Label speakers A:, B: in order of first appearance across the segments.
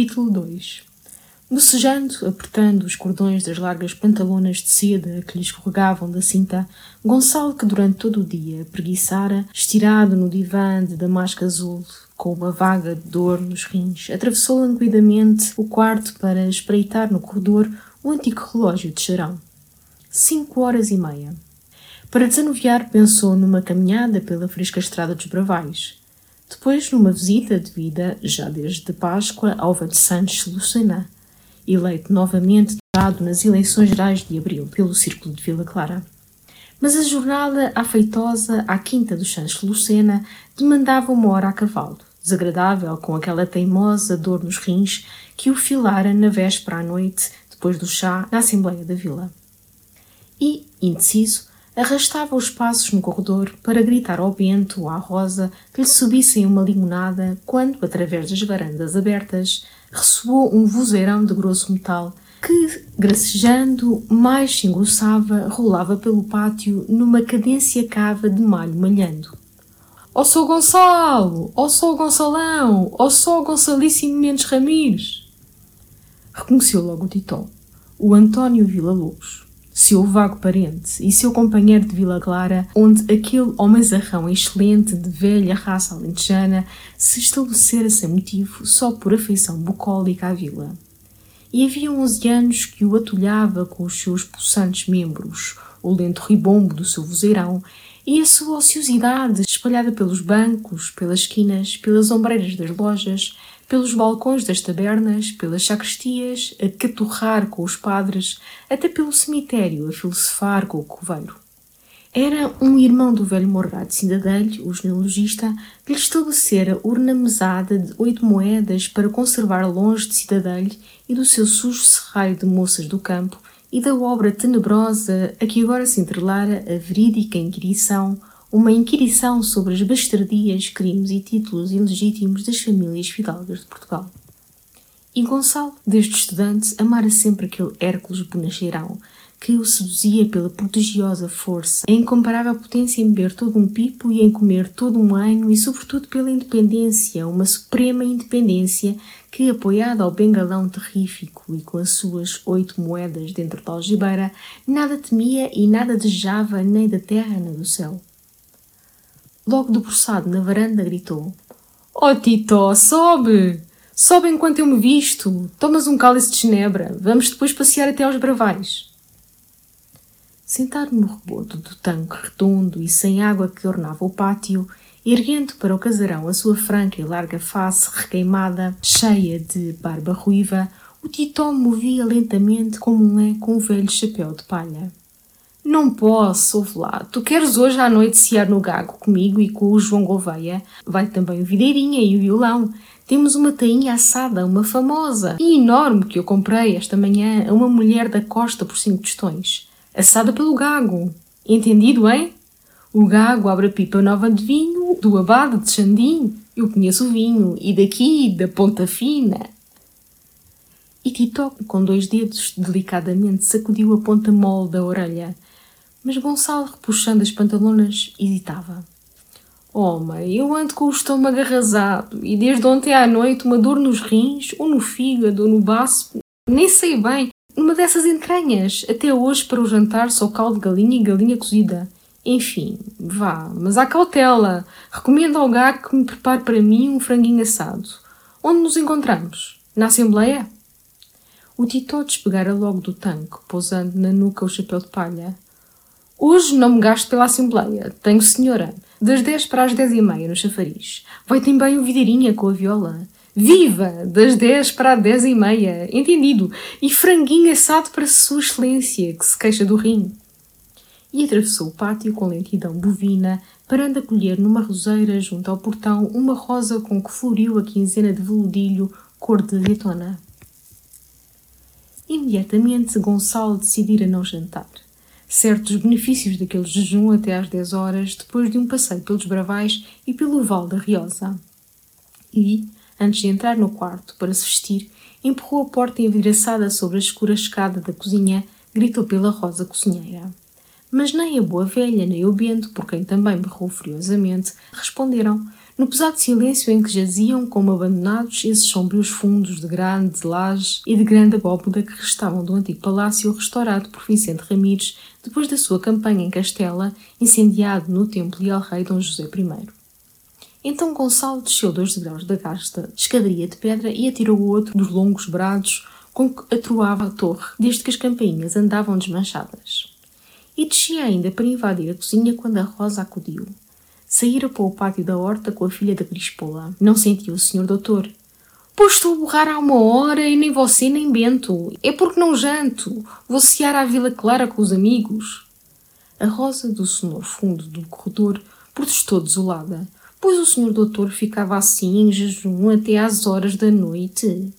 A: Capítulo 2 Bocejando, apertando os cordões das largas pantalonas de seda que lhe escorregavam da cinta, Gonçalo, que durante todo o dia preguiçara, estirado no divã de damasco azul, com uma vaga dor nos rins, atravessou languidamente o quarto para espreitar no corredor o antigo relógio de charão. Cinco horas e meia. Para desanuviar, pensou numa caminhada pela fresca estrada dos Bravais. Depois, numa visita devida, já desde Páscoa, ao de Santos Lucena, eleito novamente deputado nas eleições gerais de abril pelo Círculo de Vila Clara. Mas a jornada afeitosa à Quinta dos Santos Lucena demandava uma hora a cavalo, desagradável com aquela teimosa dor nos rins que o filara na véspera à noite, depois do chá, na Assembleia da Vila. E, indeciso, arrastava os passos no corredor para gritar ao Bento ou à Rosa que lhe subissem uma limonada quando, através das varandas abertas, ressoou um vozeirão de grosso metal que, gracejando, mais se engrossava, rolava pelo pátio numa cadência cava de malho malhando. Ó oh, sou Gonçalo! Ó oh, sou Gonçalão! Ó oh, sou Gonçalíssimo Mendes Ramires! Reconheceu logo o Titó, o António Vila Lobos seu vago parente e seu companheiro de Vila Clara, onde aquele homenzarrão excelente de velha raça alentejana se estabelecera sem motivo só por afeição bucólica à vila. E havia onze anos que o atulhava com os seus pulsantes membros, o lento ribombo do seu vozeirão e a sua ociosidade espalhada pelos bancos, pelas esquinas, pelas ombreiras das lojas, pelos balcões das tabernas, pelas sacristias, a caturrar com os padres, até pelo cemitério a filosofar com o coveiro. Era um irmão do velho Morgado Cindadelho, o genealogista, que lhe estabelecera urna mesada de oito moedas para conservar longe de Cidadelho e do seu sujo serraio de moças do campo e da obra tenebrosa a que agora se entrelara a verídica inquirição uma inquirição sobre as bastardias, crimes e títulos ilegítimos das famílias fidalgas de Portugal. E Gonçalo, desde estudante, amara sempre aquele Hércules bonacheirão, que o seduzia pela prodigiosa força, a incomparável potência em beber todo um pipo e em comer todo um anho e, sobretudo, pela independência, uma suprema independência que, apoiada ao bengalão terrífico e com as suas oito moedas dentro da algibeira, nada temia e nada desejava nem da terra nem do céu. Logo debruçado na varanda, gritou: Oh, Tito, sobe! Sobe enquanto eu me visto. Tomas um cálice de genebra. Vamos depois passear até aos bravais. Sentado no reboto do tanque redondo e sem água que ornava o pátio, erguendo para o casarão a sua franca e larga face requeimada, cheia de barba ruiva, o Titó movia lentamente como um é com um velho chapéu de palha. Não posso, ouve lá. Tu queres hoje à noite cear no gago comigo e com o João Gouveia? Vai também o Videirinha e o violão. Temos uma tainha assada, uma famosa e enorme que eu comprei esta manhã a uma mulher da costa por cinco tostões. Assada pelo gago. Entendido, hein? O gago abre a pipa nova de vinho do abade de Xandim. Eu conheço o vinho. E daqui, da ponta fina. E Tito, com dois dedos, delicadamente sacudiu a ponta mole da orelha mas Gonçalo, repuxando as pantalonas, hesitava. Oh, mãe, eu ando com o estômago arrasado e desde ontem à noite uma dor nos rins, ou no fígado, ou no baço, nem sei bem, uma dessas entranhas. Até hoje, para o jantar, só caldo de galinha e galinha cozida. Enfim, vá, mas há cautela. Recomendo ao gago que me prepare para mim um franguinho assado. Onde nos encontramos? Na Assembleia? O Tito despegara logo do tanque, pousando na nuca o chapéu de palha. Hoje não me gasto pela Assembleia. Tenho senhora. Das 10 para as 10 e meia no chafariz. Vai também o videirinha com a viola. Viva! Das 10 para as 10 e meia. Entendido. E franguinho assado para Sua Excelência, que se queixa do rim. E atravessou o pátio com lentidão bovina, parando a colher numa roseira junto ao portão uma rosa com que floriu a quinzena de veludilho cor de azeitona. Imediatamente Gonçalo decidira não jantar certos benefícios daquele jejum até às 10 horas, depois de um passeio pelos Bravais e pelo Val da Riosa. E, antes de entrar no quarto para se vestir, empurrou a porta envidraçada sobre a escura escada da cozinha, gritou pela Rosa cozinheira. Mas nem a boa velha, nem o Bento, por quem também berrou furiosamente, responderam, no pesado silêncio em que jaziam como abandonados esses sombrios fundos de grande laje e de grande abóboda que restavam do antigo palácio restaurado por Vicente Ramires depois da sua campanha em Castela, incendiado no templo e ao rei Dom José I. Então Gonçalo desceu dois degraus da gasta escadaria de pedra e atirou o outro dos longos brados com que atroava a torre, desde que as campainhas andavam desmanchadas. E descia ainda para invadir a cozinha quando a Rosa acudiu. Saíra para o pátio da horta com a filha da Crispola. Não sentiu o senhor doutor. Pois estou a borrar há uma hora e nem você nem Bento. É porque não janto. Vou cear à Vila Clara com os amigos. A Rosa do sonoro fundo do corredor protestou desolada, pois o senhor doutor ficava assim em jejum até às horas da noite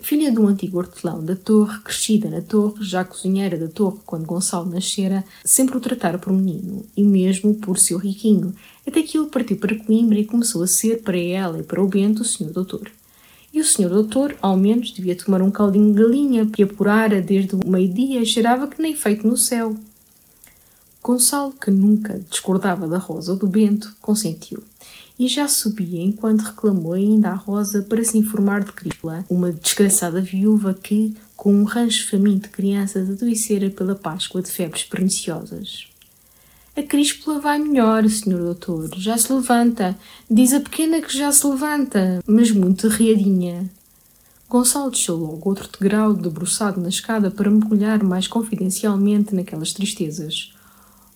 A: filha de um antigo hortelão da torre, crescida na torre, já cozinheira da torre quando Gonçalo nascera, sempre o tratara por menino, e mesmo por seu riquinho, até que ele partiu para Coimbra e começou a ser para ela e para o Bento o senhor doutor. E o senhor doutor, ao menos, devia tomar um caldinho de galinha, que apurara desde o meio-dia cheirava que nem feito no céu. Gonçalo, que nunca discordava da Rosa ou do Bento, consentiu e já subia enquanto reclamou ainda à Rosa para se informar de Crisla, uma desgraçada viúva que, com um rancho faminto de crianças, adoecera pela Páscoa de febres perniciosas. A Críspula vai melhor, senhor doutor. Já se levanta. Diz a pequena que já se levanta, mas muito riadinha. Gonçalo deixou logo outro degrau debruçado na escada para mergulhar mais confidencialmente naquelas tristezas.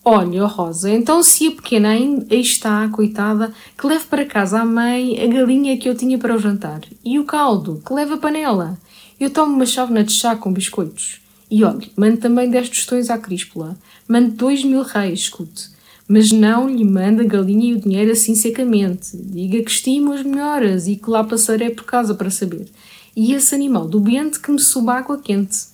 A: Olha, Rosa, então se a pequena ainda está, coitada, que leve para casa à mãe a galinha que eu tinha para o jantar. E o caldo, que leva a panela. Eu tomo uma chávena de chá com biscoitos. E olhe, mande também dez tostões à críspula. Mande dois mil reis, escute. Mas não lhe manda a galinha e o dinheiro assim secamente. Diga que estimo as melhoras e que lá passarei por casa para saber. E esse animal do bente que me suba água quente.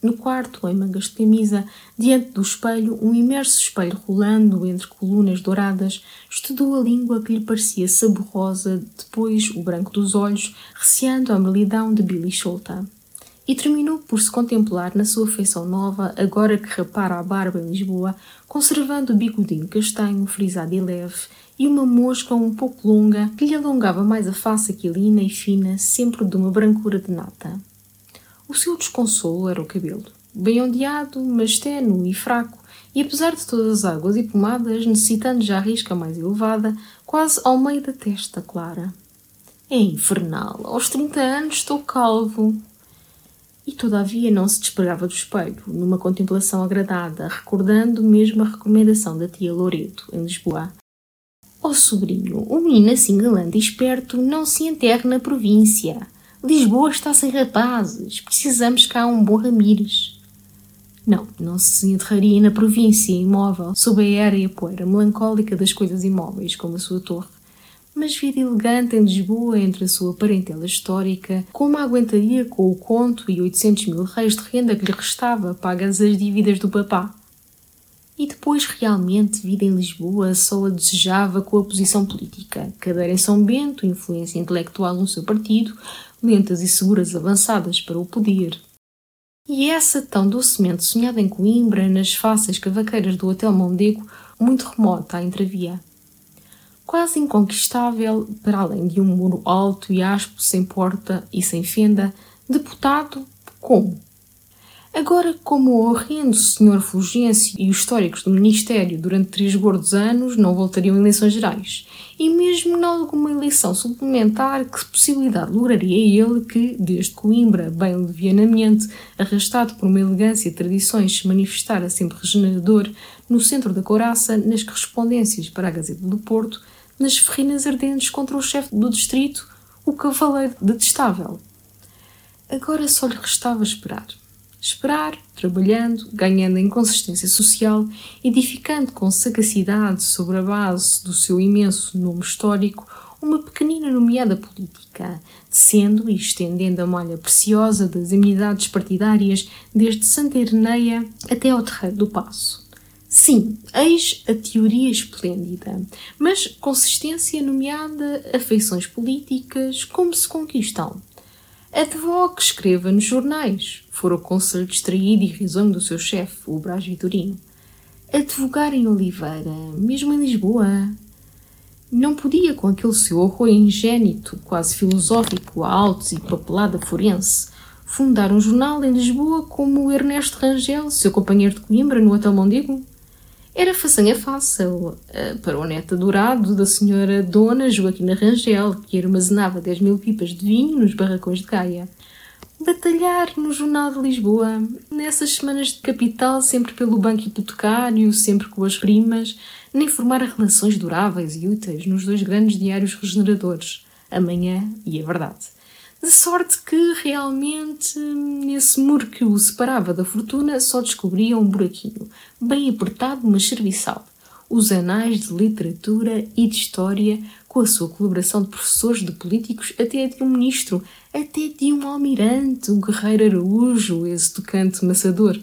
A: No quarto, em mangas de camisa, diante do espelho, um imerso espelho rolando entre colunas douradas, estudou a língua que lhe parecia saborosa, depois o branco dos olhos, receando a melidão de Billy Solta. E terminou por se contemplar na sua feição nova, agora que rapara a barba em Lisboa, conservando o bigodinho castanho, frisado e leve, e uma mosca um pouco longa que lhe alongava mais a face aquilina e fina, sempre de uma brancura de nata. O seu desconsolo era o cabelo, bem ondeado, mas tenue e fraco, e apesar de todas as águas e pomadas, necessitando já a risca mais elevada, quase ao meio da testa clara. É infernal, aos 30 anos estou calvo. E todavia não se despegava do espelho, numa contemplação agradada, recordando mesmo a recomendação da tia Loreto, em Lisboa. Ó oh, sobrinho, o menino assim galante e esperto não se enterre na província. Lisboa está sem rapazes. Precisamos cá um bom Ramires. Não, não se enterraria na província imóvel, sob a era e a poeira melancólica das coisas imóveis, como a sua torre. Mas vida elegante em Lisboa, entre a sua parentela histórica, como aguentaria com o conto e 800 mil reis de renda que lhe restava, pagas as dívidas do papá? E depois, realmente, vida em Lisboa só a desejava com a posição política. Cadeira em São Bento, influência intelectual no seu partido, lentas e seguras avançadas para o poder. E essa tão docemente sonhada em Coimbra, nas fáceis cavaqueiras do Hotel Mondego, muito remota à entravia. Quase inconquistável, para além de um muro alto e aspo, sem porta e sem fenda, deputado como? Agora, como o horrendo senhor Fulgêncio e os históricos do Ministério durante três gordos anos não voltariam a eleições gerais, e mesmo em alguma eleição suplementar, que possibilidade lograria ele que, desde Coimbra, bem levianamente, arrastado por uma elegância e tradições, se manifestara sempre regenerador no centro da couraça, nas correspondências para a Gazeta do Porto, nas ferrinas ardentes contra o chefe do distrito, o cavaleiro detestável. Agora só lhe restava esperar Esperar, trabalhando, ganhando em consistência social, edificando com sagacidade sobre a base do seu imenso nome histórico uma pequenina nomeada política, sendo e estendendo a malha preciosa das amenidades partidárias desde Santa Ireneia até ao Terreiro do Passo. Sim, eis a teoria esplêndida, mas consistência nomeada afeições políticas, como se conquistam? Advogue, escreva nos jornais. Fora o conselho distraído e risonho do seu chefe, o Brás Vitorino. Advogar em Oliveira, mesmo em Lisboa. Não podia, com aquele seu horror ingênito, quase filosófico, a altos e papelada forense, fundar um jornal em Lisboa como Ernesto Rangel, seu companheiro de Coimbra, no Hotel Mondego? Era façanha fácil para o neto adorado da senhora Dona Joaquina Rangel, que armazenava 10 mil pipas de vinho nos barracões de Gaia. Batalhar no Jornal de Lisboa, nessas semanas de capital, sempre pelo banco hipotecário, sempre com as rimas, nem formar relações duráveis e úteis nos dois grandes diários regeneradores, Amanhã e A Verdade. De sorte que, realmente, nesse muro que o separava da fortuna, só descobria um buraquinho, bem apertado, mas serviçal. Os anais de literatura e de história, com a sua colaboração de professores, de políticos, até de um ministro, até de um almirante, o guerreiro Araújo, esse tocante maçador.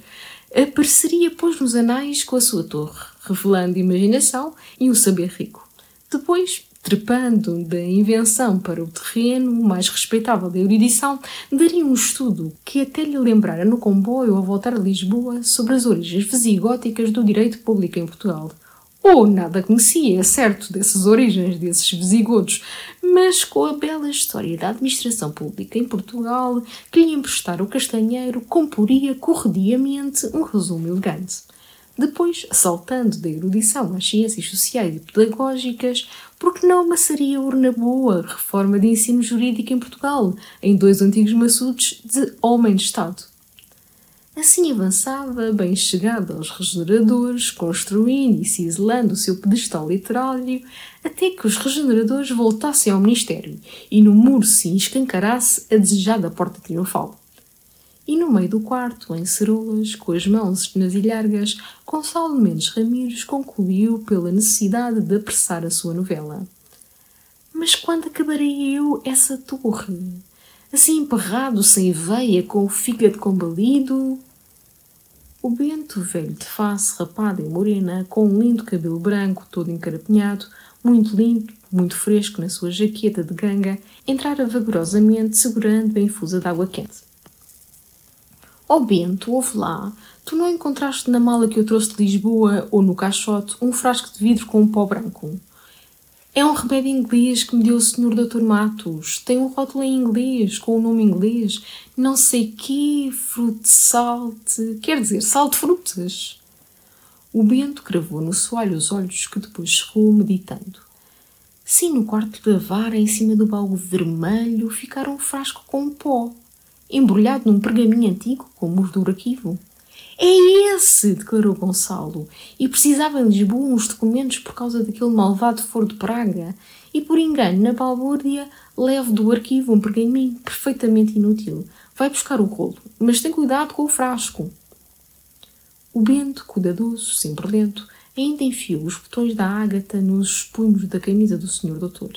A: Apareceria, pois, nos anais com a sua torre, revelando imaginação e um saber rico. Depois, trepando da invenção para o terreno mais respeitável da erudição, daria um estudo que até lhe lembrara no comboio ao voltar a Lisboa sobre as origens visigóticas do direito público em Portugal. Ou nada conhecia, é certo, dessas origens, desses visigodos, mas com a bela história da administração pública em Portugal que lhe emprestar o castanheiro, comporia corrediamente um resumo elegante. Depois, saltando da erudição às ciências sociais e pedagógicas, porque não amassaria urna boa reforma de ensino jurídico em Portugal, em dois antigos maçudos de homem de Estado? Assim avançava, bem chegado aos regeneradores, construindo e ciselando o seu pedestal literário, até que os regeneradores voltassem ao Ministério e no muro se escancarasse a desejada porta triunfal. E no meio do quarto, em cerolas, com as mãos nas ilhargas, Gonçalo Mendes Ramires concluiu pela necessidade de apressar a sua novela. Mas quando acabarei eu essa torre? Assim emperrado, sem veia, com o fígado combalido? O Bento, velho de face, rapada e morena, com um lindo cabelo branco, todo encarapinhado, muito limpo, muito fresco na sua jaqueta de ganga, entrara vagarosamente segurando a infusa de água quente. Oh Bento, ouve lá, tu não encontraste na mala que eu trouxe de Lisboa ou no caixote um frasco de vidro com um pó branco? É um remédio inglês que me deu o Sr. Dr. Matos. Tem um rótulo em inglês, com o um nome inglês. Não sei que, fruto salte. Quer dizer, salte frutas. O Bento cravou no soalho os olhos que depois cerrou, meditando. Sim, no quarto da vara, em cima do baú vermelho, ficara um frasco com pó embrulhado num pergaminho antigo com o do arquivo. É esse! declarou Gonçalo. E precisava em Lisboa uns documentos por causa daquele malvado foro de Praga. E por engano, na balbúrdia, levo do arquivo um pergaminho perfeitamente inútil. Vai buscar o rolo, mas tem cuidado com o frasco. O Bento, cuidadoso, sempre lento, ainda enfiou os botões da ágata nos punhos da camisa do senhor doutor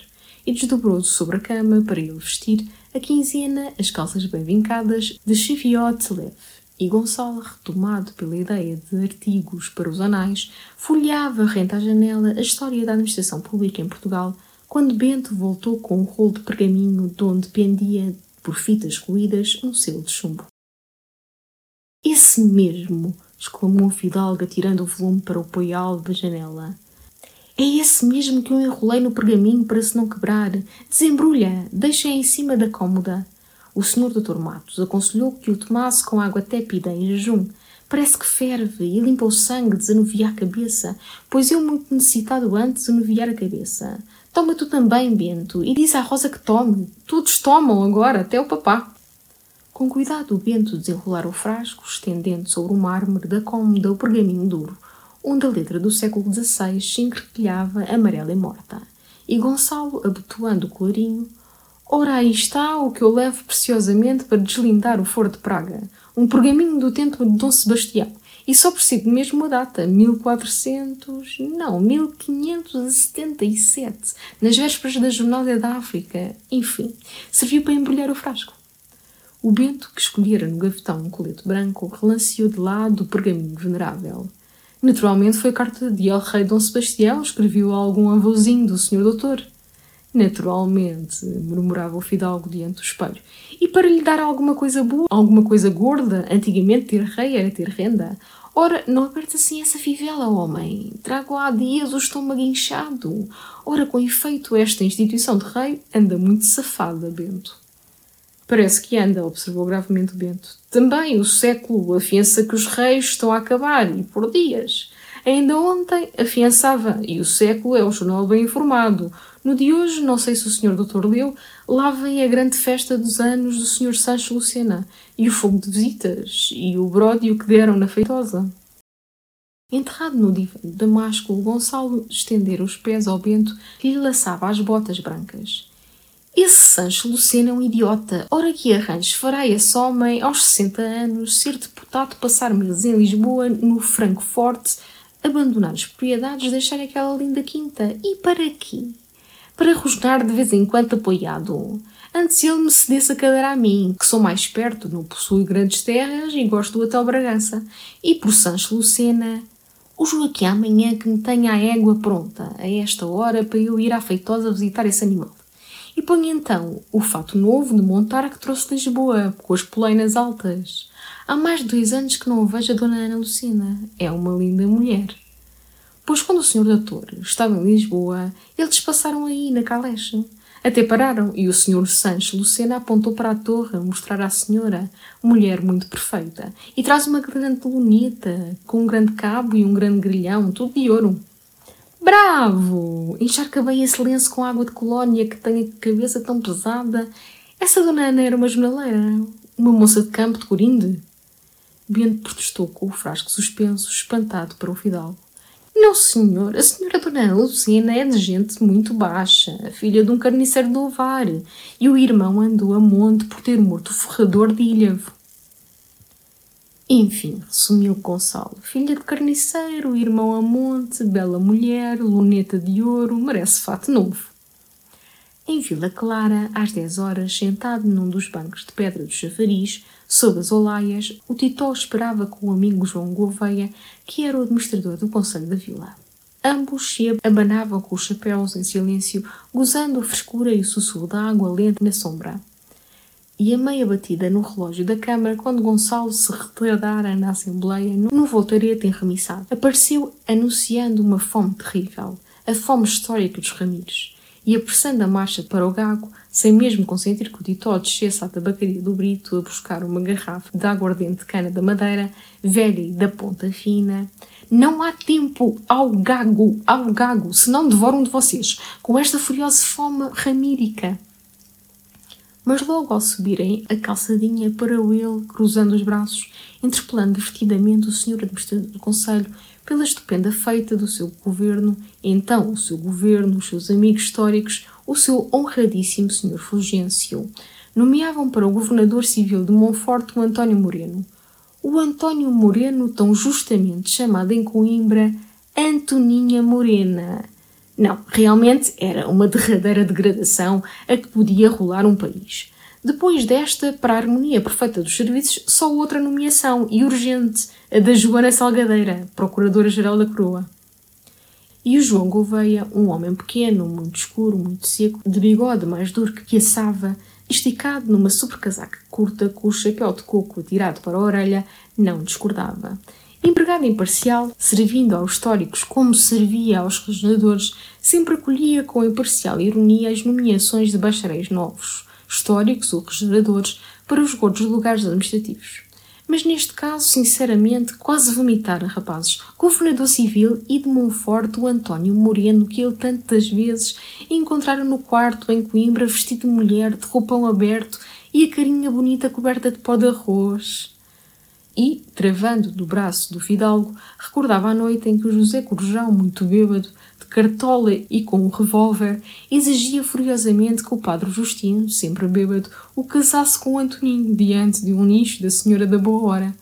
A: e desdobrou-se sobre a cama para ele vestir a quinzena, as calças bem vincadas, de chiviote leve. E Gonçalo, retomado pela ideia de artigos para os anais, folheava rente à janela a história da administração pública em Portugal, quando Bento voltou com um rolo de pergaminho de onde pendia, por fitas ruídas, um selo de chumbo. Esse mesmo! exclamou Fidalga, tirando o volume para o poial da janela. É esse mesmo que eu enrolei no pergaminho para se não quebrar. Desembrulha, deixa em cima da cômoda. O senhor Dr. Matos aconselhou que o tomasse com água tépida em jejum. Parece que ferve e limpa o sangue, desanuvia a cabeça, pois eu, muito necessitado antes, anuviar a cabeça. Toma tu também, Bento, e diz à Rosa que tome. Todos tomam agora, até o papá. Com cuidado, o Bento desenrolar o frasco, estendendo sobre o mármore da cômoda o pergaminho duro onde a letra do século XVI se encrequilhava amarela e morta. E Gonçalo, abotoando o colorinho, Ora, aí está o que eu levo preciosamente para deslindar o foro de Praga, um pergaminho do tempo de Dom Sebastião, e só persigo mesmo a data, 1400, não, 1577, nas vésperas da Jornada da África. Enfim, serviu para embrulhar o frasco. O Bento, que escolhera no gavetão um colete branco, relanceou de lado o pergaminho venerável. Naturalmente foi carta de El Rei Dom Sebastião, escreveu algum avôzinho do senhor doutor. Naturalmente, murmurava o fidalgo diante do espelho. E para lhe dar alguma coisa boa, alguma coisa gorda, antigamente ter rei era ter renda. Ora, não aperte assim essa fivela, homem. Trago há dias o estômago inchado. Ora, com efeito, esta instituição de rei anda muito safada, Bento. Parece que anda, observou gravemente Bento. Também o século afiança que os reis estão a acabar, e por dias. Ainda ontem afiançava, e o século é o jornal bem informado. No de hoje, não sei se o senhor doutor leu, lá vem a grande festa dos anos do senhor Sancho Lucena, e o fogo de visitas, e o bródio que deram na feitosa. Enterrado no divã de Damasco, o Gonçalo estendera os pés ao Bento que lhe laçava as botas brancas. Esse Sancho Lucena é um idiota. Ora que arranjo fará esse homem, aos 60 anos, ser deputado, passar meses em Lisboa, no Francoforte, abandonar as propriedades, deixar aquela linda quinta. E para quê? Para rosnar de vez em quando apoiado. Antes ele me cedesse a cadeira a mim, que sou mais perto, não possuo grandes terras e gosto do Hotel Bragança. E por Sancho Lucena, o Joaquim amanhã que me tenha a égua pronta, a esta hora, para eu ir à feitosa visitar esse animal. E ponho então o fato novo de montar que trouxe Lisboa, com as poleinas altas. Há mais de dois anos que não vejo a Dona Ana Lucina. É uma linda mulher. Pois quando o senhor doutor estava em Lisboa, eles passaram aí, na Caleche. Até pararam e o senhor Sancho Lucena apontou para a torre mostrar à senhora, mulher muito perfeita, e traz uma grande luneta, com um grande cabo e um grande grilhão, tudo de ouro. Bravo! Encharca bem esse lenço com água de colónia que tem a cabeça tão pesada. Essa dona Ana era uma jornaleira, uma moça de campo de Corinde. Bento protestou com o frasco suspenso, espantado para o fidalgo. Não, senhor, a senhora Dona Lucina é de gente muito baixa, filha de um carniceiro do Ovar, e o irmão andou a monte por ter morto o ferrador de Ilhavo. Enfim, resumiu Gonçalo. Filha de carniceiro, irmão a monte, bela mulher, luneta de ouro, merece fato novo. Em Vila Clara, às dez horas, sentado num dos bancos de pedra do chafariz, sob as olaias, o Titó esperava com o amigo João Gouveia, que era o administrador do Conselho da Vila. Ambos se abanavam com os chapéus em silêncio, gozando a frescura e o sussurro da água lenta na sombra e a meia batida no relógio da Câmara quando Gonçalo se retardara na Assembleia no voltarete enremissado. Apareceu anunciando uma fome terrível, a fome histórica dos Ramires, e apressando a marcha para o Gago, sem mesmo consentir que o Titó descesse à tabacaria do Brito a buscar uma garrafa de aguardente de cana da madeira, velha e da ponta fina. Não há tempo ao gago, ao gago, senão devoro um de vocês, com esta furiosa fome ramírica mas logo ao subirem a calçadinha parou ele, cruzando os braços, interpelando divertidamente o senhor administrador do Conselho pela estupenda feita do seu governo, então o seu governo, os seus amigos históricos, o seu honradíssimo senhor Fulgêncio. Nomeavam para o governador civil de Monforte o António Moreno. O António Moreno, tão justamente chamado em Coimbra Antoninha Morena, não, realmente era uma derradeira degradação a que podia rolar um país. Depois desta, para a harmonia perfeita dos serviços, só outra nomeação, e urgente, a da Joana Salgadeira, Procuradora-Geral da Coroa. E o João Gouveia, um homem pequeno, muito escuro, muito seco, de bigode mais duro que assava, esticado numa sobrecasaca curta com o chapéu de coco atirado para a orelha, não discordava. Empregado imparcial, servindo aos históricos como servia aos regeneradores, sempre acolhia com imparcial ironia as nomeações de bacharéis novos, históricos ou regeneradores, para os gordos lugares administrativos. Mas neste caso, sinceramente, quase vomitaram rapazes, governador civil e de Monforte o António Moreno, que ele tantas vezes encontraram no quarto em Coimbra, vestido de mulher, de roupão aberto e a carinha bonita coberta de pó de arroz e, travando do braço do fidalgo, recordava a noite em que o José Corujão, muito bêbado, de cartola e com um revólver, exigia furiosamente que o padre Justino, sempre bêbado, o casasse com Antoninho diante de um nicho da Senhora da Boa Hora.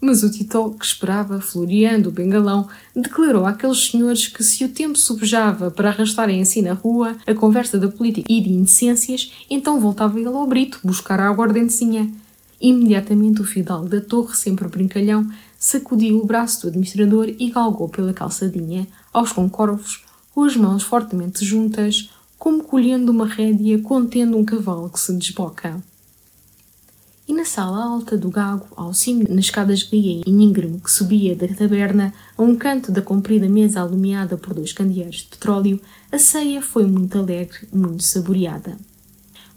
A: Mas o Titó, que esperava, floreando o bengalão, declarou àqueles senhores que se o tempo subjava para arrastarem assim na rua a conversa da política e de indecências, então voltava ele ao brito buscar a aguardentezinha. Imediatamente o fidalgo da torre, sempre brincalhão, sacudiu o braço do administrador e galgou pela calçadinha, aos concorvos, com as mãos fortemente juntas, como colhendo uma rédea contendo um cavalo que se desboca. E na sala alta do Gago, ao cimo nas escadas guia e íngreme que subia da taberna, a um canto da comprida mesa alumiada por dois candeeiros de petróleo, a ceia foi muito alegre, muito saboreada.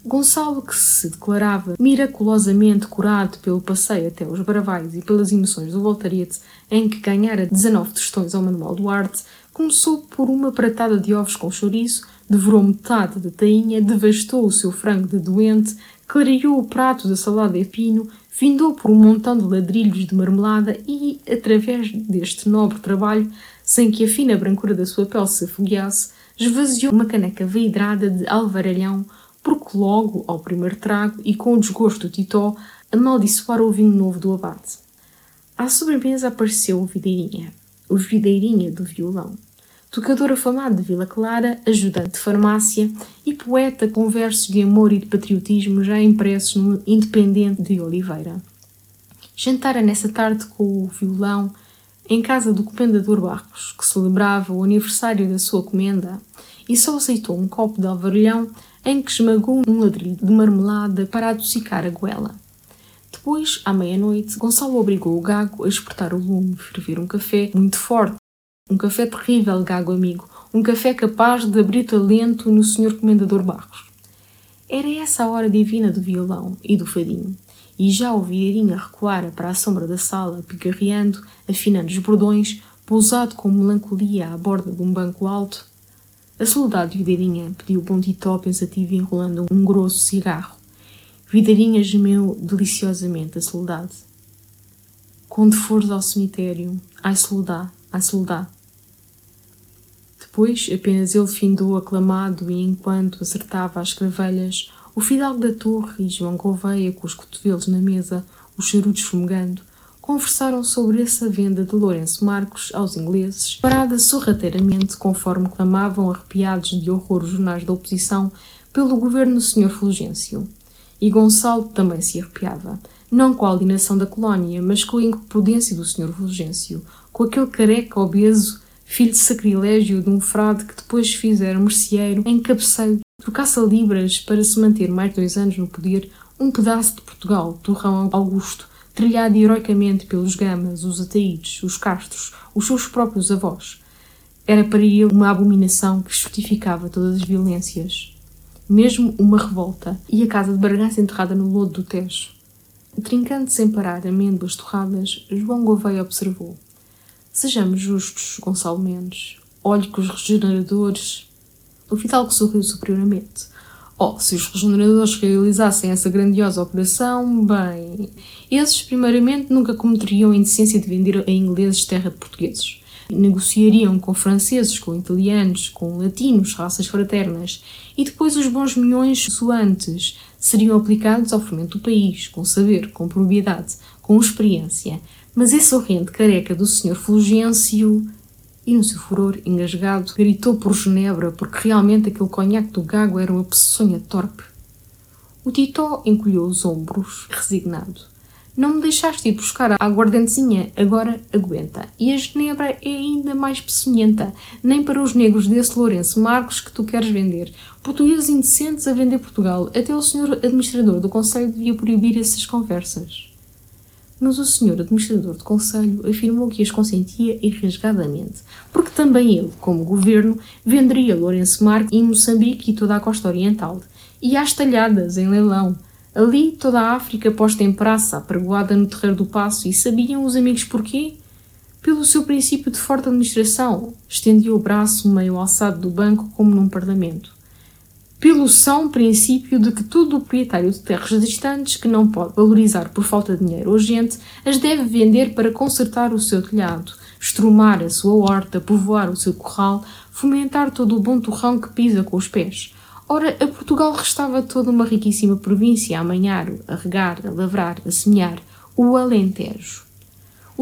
A: Gonçalo, que se declarava miraculosamente curado pelo passeio até os Bravais e pelas emoções do voltarete, em que ganhara 19 tostões ao Manuel Duarte, começou por uma pratada de ovos com chouriço, devorou metade da tainha, devastou o seu frango de doente, clareou o prato da salada de pino, findou por um montão de ladrilhos de marmelada e, através deste nobre trabalho, sem que a fina brancura da sua pele se afogueasse, esvaziou uma caneca vidrada de alvaralhão, porque logo, ao primeiro trago e com o desgosto do titó, amaldiçoara o vinho novo do abate. À sobremesa apareceu o Videirinha, o Videirinha do violão tocador afamado de Vila Clara, ajudante de farmácia e poeta com versos de amor e de patriotismo já impressos no Independente de Oliveira. Jantara nessa tarde com o violão em casa do comendador Barros, que celebrava o aniversário da sua comenda, e só aceitou um copo de alvarilhão em que esmagou um ladrilho de marmelada para adocicar a goela. Depois, à meia-noite, Gonçalo obrigou o gago a exportar o lume, ferver um café muito forte um café terrível, gago amigo. Um café capaz de abrir talento no Sr. Comendador Barros. Era essa a hora divina do violão e do fadinho, e já o Videirinha recuara para a sombra da sala, picarreando, afinando os bordões, pousado com melancolia à borda de um banco alto. A soldado Videirinha pediu bom titó pensativo enrolando um grosso cigarro. Videirinha gemeu deliciosamente a soldade. Quando fores ao cemitério, ai soldado, ai soldado, depois apenas ele findou aclamado e enquanto acertava as cravelhas, o fidalgo da torre e João Gouveia, com os cotovelos na mesa, os charutos fumegando, conversaram sobre essa venda de Lourenço Marcos aos ingleses, parada sorrateiramente, conforme clamavam arrepiados de horror os jornais da oposição, pelo governo do Sr. Fulgêncio. E Gonçalo também se arrepiava, não com a alienação da colónia, mas com a imprudência do Sr. Fulgêncio, com aquele careca obeso filho de sacrilégio de um frade que depois fizera merceeiro em cabeceiro do caça-libras para se manter mais dois anos no poder, um pedaço de Portugal, torrão Augusto, trilhado heroicamente pelos gamas, os ataídes, os castros, os seus próprios avós. Era para ele uma abominação que justificava todas as violências. Mesmo uma revolta, e a casa de Bargança enterrada no lodo do Tejo. Trincando sem parar amêndoas torradas, João Gouveia observou. Sejamos justos, Gonçalo Mendes. Olhe que os regeneradores. O Fidalgo sorriu superiormente. Oh, se os regeneradores realizassem essa grandiosa operação, bem, esses primeiramente nunca cometeriam a indecência de vender a ingleses terra de portugueses. Negociariam com franceses, com italianos, com latinos, raças fraternas, e depois os bons milhões soantes seriam aplicados ao fomento do país, com saber, com propriedade, com experiência, mas esse horrendo careca do Sr. Fulgêncio, e no seu furor engasgado, gritou por Genebra porque realmente aquele conhaque do gago era uma peçonha torpe. O Titó encolheu os ombros, resignado. Não me deixaste ir buscar a aguardentezinha, agora aguenta. E a Genebra é ainda mais peçonhenta, nem para os negros desse Lourenço Marcos que tu queres vender. Portugueses indecentes a vender Portugal. Até o senhor administrador do Conselho devia proibir essas conversas mas o senhor administrador de conselho afirmou que as consentia irrasgadamente, porque também ele, como governo, venderia Lourenço Marques em Moçambique e toda a costa oriental, e às talhadas, em leilão. Ali toda a África posta em praça, apregoada no terreiro do passo, e sabiam os amigos porquê? Pelo seu princípio de forte administração, estendia o braço meio alçado do banco como num parlamento pelo são princípio de que todo o proprietário de terras distantes que não pode valorizar por falta de dinheiro urgente as deve vender para consertar o seu telhado, estrumar a sua horta, povoar o seu corral, fomentar todo o bom torrão que pisa com os pés. Ora, a Portugal restava toda uma riquíssima província a amanhar, a regar, a lavrar, a semear, o Alentejo.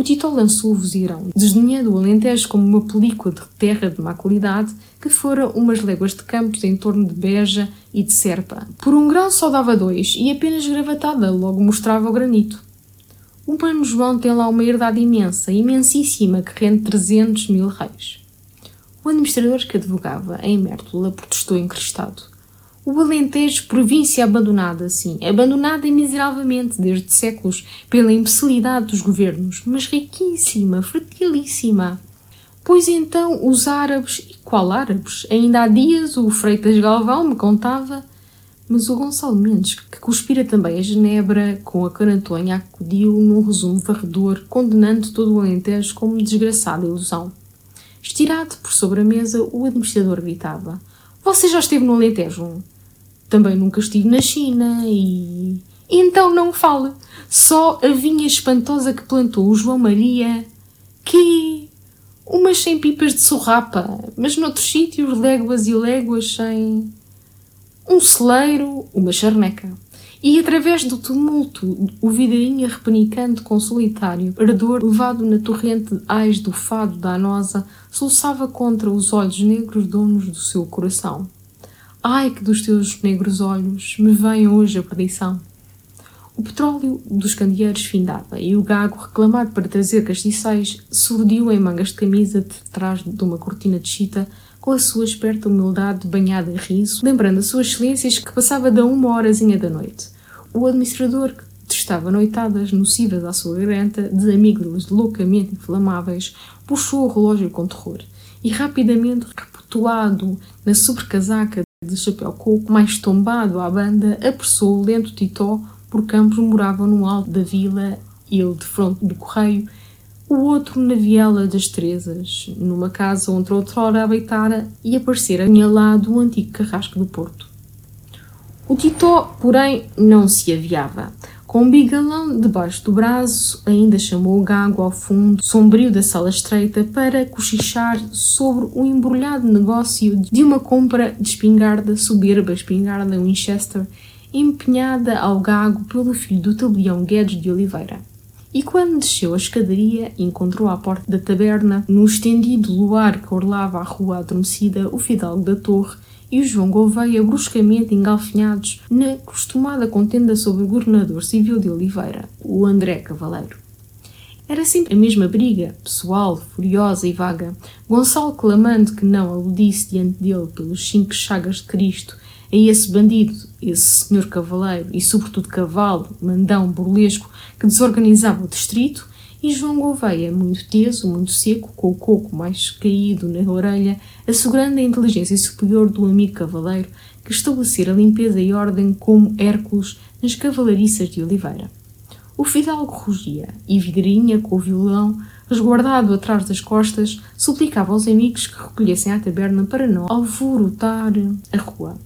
A: O Tito lançou o vozeirão, desdenhando o Alentejo como uma película de terra de má qualidade que fora umas léguas de campos em torno de Beja e de Serpa. Por um grão só dava dois e apenas gravatada logo mostrava o granito. O Mano João tem lá uma herdade imensa, imensíssima, que rende 300 mil reis. O administrador que advogava em Mértola protestou encristado. O Alentejo, província abandonada, sim, abandonada miseravelmente desde séculos pela imbecilidade dos governos, mas riquíssima, fertilíssima. Pois então os árabes, e qual árabes? Ainda há dias o Freitas Galvão me contava, mas o Gonçalo Mendes, que cuspira também a Genebra com a carantonha, acudiu num resumo varredor, condenando todo o Alentejo como desgraçada ilusão. Estirado por sobre a mesa, o administrador gritava: Você já esteve no Alentejo? Também nunca estive na China e. Então não fale! Só a vinha espantosa que plantou o João Maria. Que. Umas sem pipas de sorrapa, mas noutros sítios léguas e léguas sem. Um celeiro, uma charneca. E através do tumulto, o vidarinha repenicando com solitário ardor levado na torrente de ais do fado da anosa, soluçava contra os olhos negros donos do seu coração. Ai que dos teus negros olhos me vem hoje a perdição. O petróleo dos candeeiros findava e o gago, reclamado para trazer castiçais, surdiu em mangas de camisa de trás de uma cortina de chita com a sua esperta humildade banhada em riso, lembrando as suas excelências que passava da uma horazinha da noite. O administrador, que testava noitadas nocivas à sua garganta, de amígdalas loucamente inflamáveis, puxou o relógio com terror e rapidamente, reputuado na sobrecasaca de chapéu coco, mais tombado à banda, apressou o lento Titó por campos moravam no alto da vila, ele de fronte do correio, o outro na viela das Teresas, numa casa onde outrora abeitara e aparecera aninhalado o antigo carrasco do Porto. O Titó, porém, não se aviava. Com um bigalão debaixo do braço, ainda chamou o gago ao fundo sombrio da sala estreita para cochichar sobre o embrulhado negócio de uma compra de espingarda, soberba espingarda Winchester, empenhada ao gago pelo filho do tabelião Guedes de Oliveira. E quando desceu a escadaria, encontrou à porta da taberna, no estendido luar que orlava a rua adormecida, o fidalgo da torre e João Gouveia bruscamente engalfinhados na costumada contenda sobre o governador civil de Oliveira, o André Cavaleiro. Era sempre a mesma briga, pessoal, furiosa e vaga. Gonçalo clamando que não aludisse diante dele pelos cinco chagas de Cristo a esse bandido, esse senhor cavaleiro e sobretudo cavalo, mandão, burlesco, que desorganizava o distrito, e João Gouveia, muito teso, muito seco, com o coco mais caído na orelha, assegurando a inteligência superior do amigo cavaleiro que estabelecera limpeza e ordem como Hércules nas cavalariças de Oliveira. O fidalgo rugia e Vidrinha, com o violão, resguardado atrás das costas, suplicava aos amigos que recolhessem à taberna para não alvorotar a rua.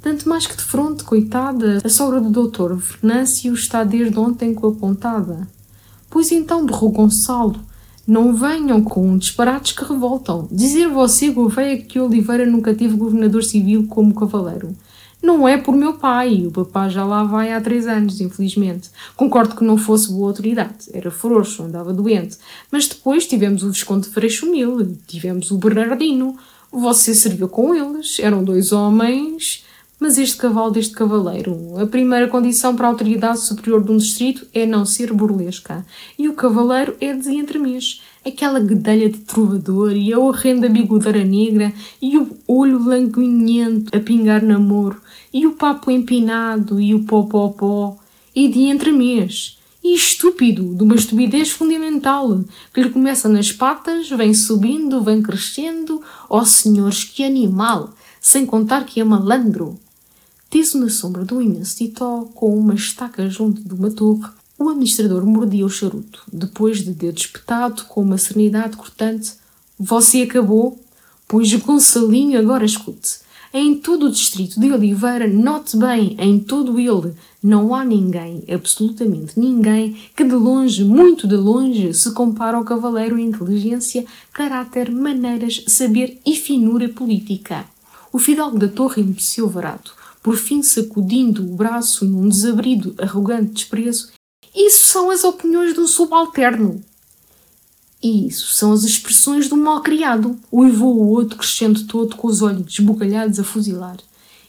A: Tanto mais que de fronte, coitada, a sogra do doutor Venâncio está desde ontem com a pontada. Pois então, berrou Gonçalo, não venham com disparates que revoltam. Dizer você, Gouveia, que Oliveira nunca teve governador civil como cavaleiro. Não é por meu pai, o papá já lá vai há três anos, infelizmente. Concordo que não fosse boa autoridade, era frouxo, andava doente. Mas depois tivemos o Visconde Freixo Mil, tivemos o Bernardino. Você serviu com eles, eram dois homens mas este cavalo deste cavaleiro, a primeira condição para a autoridade superior de um distrito é não ser burlesca. E o cavaleiro é de entremês. Aquela guedelha de trovador e a horrenda bigodeira negra e o olho languinhento a pingar namoro e o papo empinado e o pó-pó-pó e de entremês. E estúpido, de uma estupidez fundamental, que lhe começa nas patas, vem subindo, vem crescendo. Ó oh, senhores, que animal! Sem contar que é malandro. Teso na sombra do imenso titó, com uma estaca junto de uma torre, o administrador mordia o charuto. Depois de dedo espetado, com uma serenidade cortante, Você acabou? Pois Gonçalinho agora escute. Em todo o distrito de Oliveira, note bem, em todo ele, não há ninguém, absolutamente ninguém, que de longe, muito de longe, se compara ao cavaleiro em inteligência, caráter, maneiras, saber e finura política. O fidalgo da torre emudeceu varado por fim sacudindo o braço num desabrido, arrogante desprezo. Isso são as opiniões de um subalterno. Isso são as expressões de um mal-criado. Uivou o outro crescendo todo com os olhos esbugalhados a fuzilar.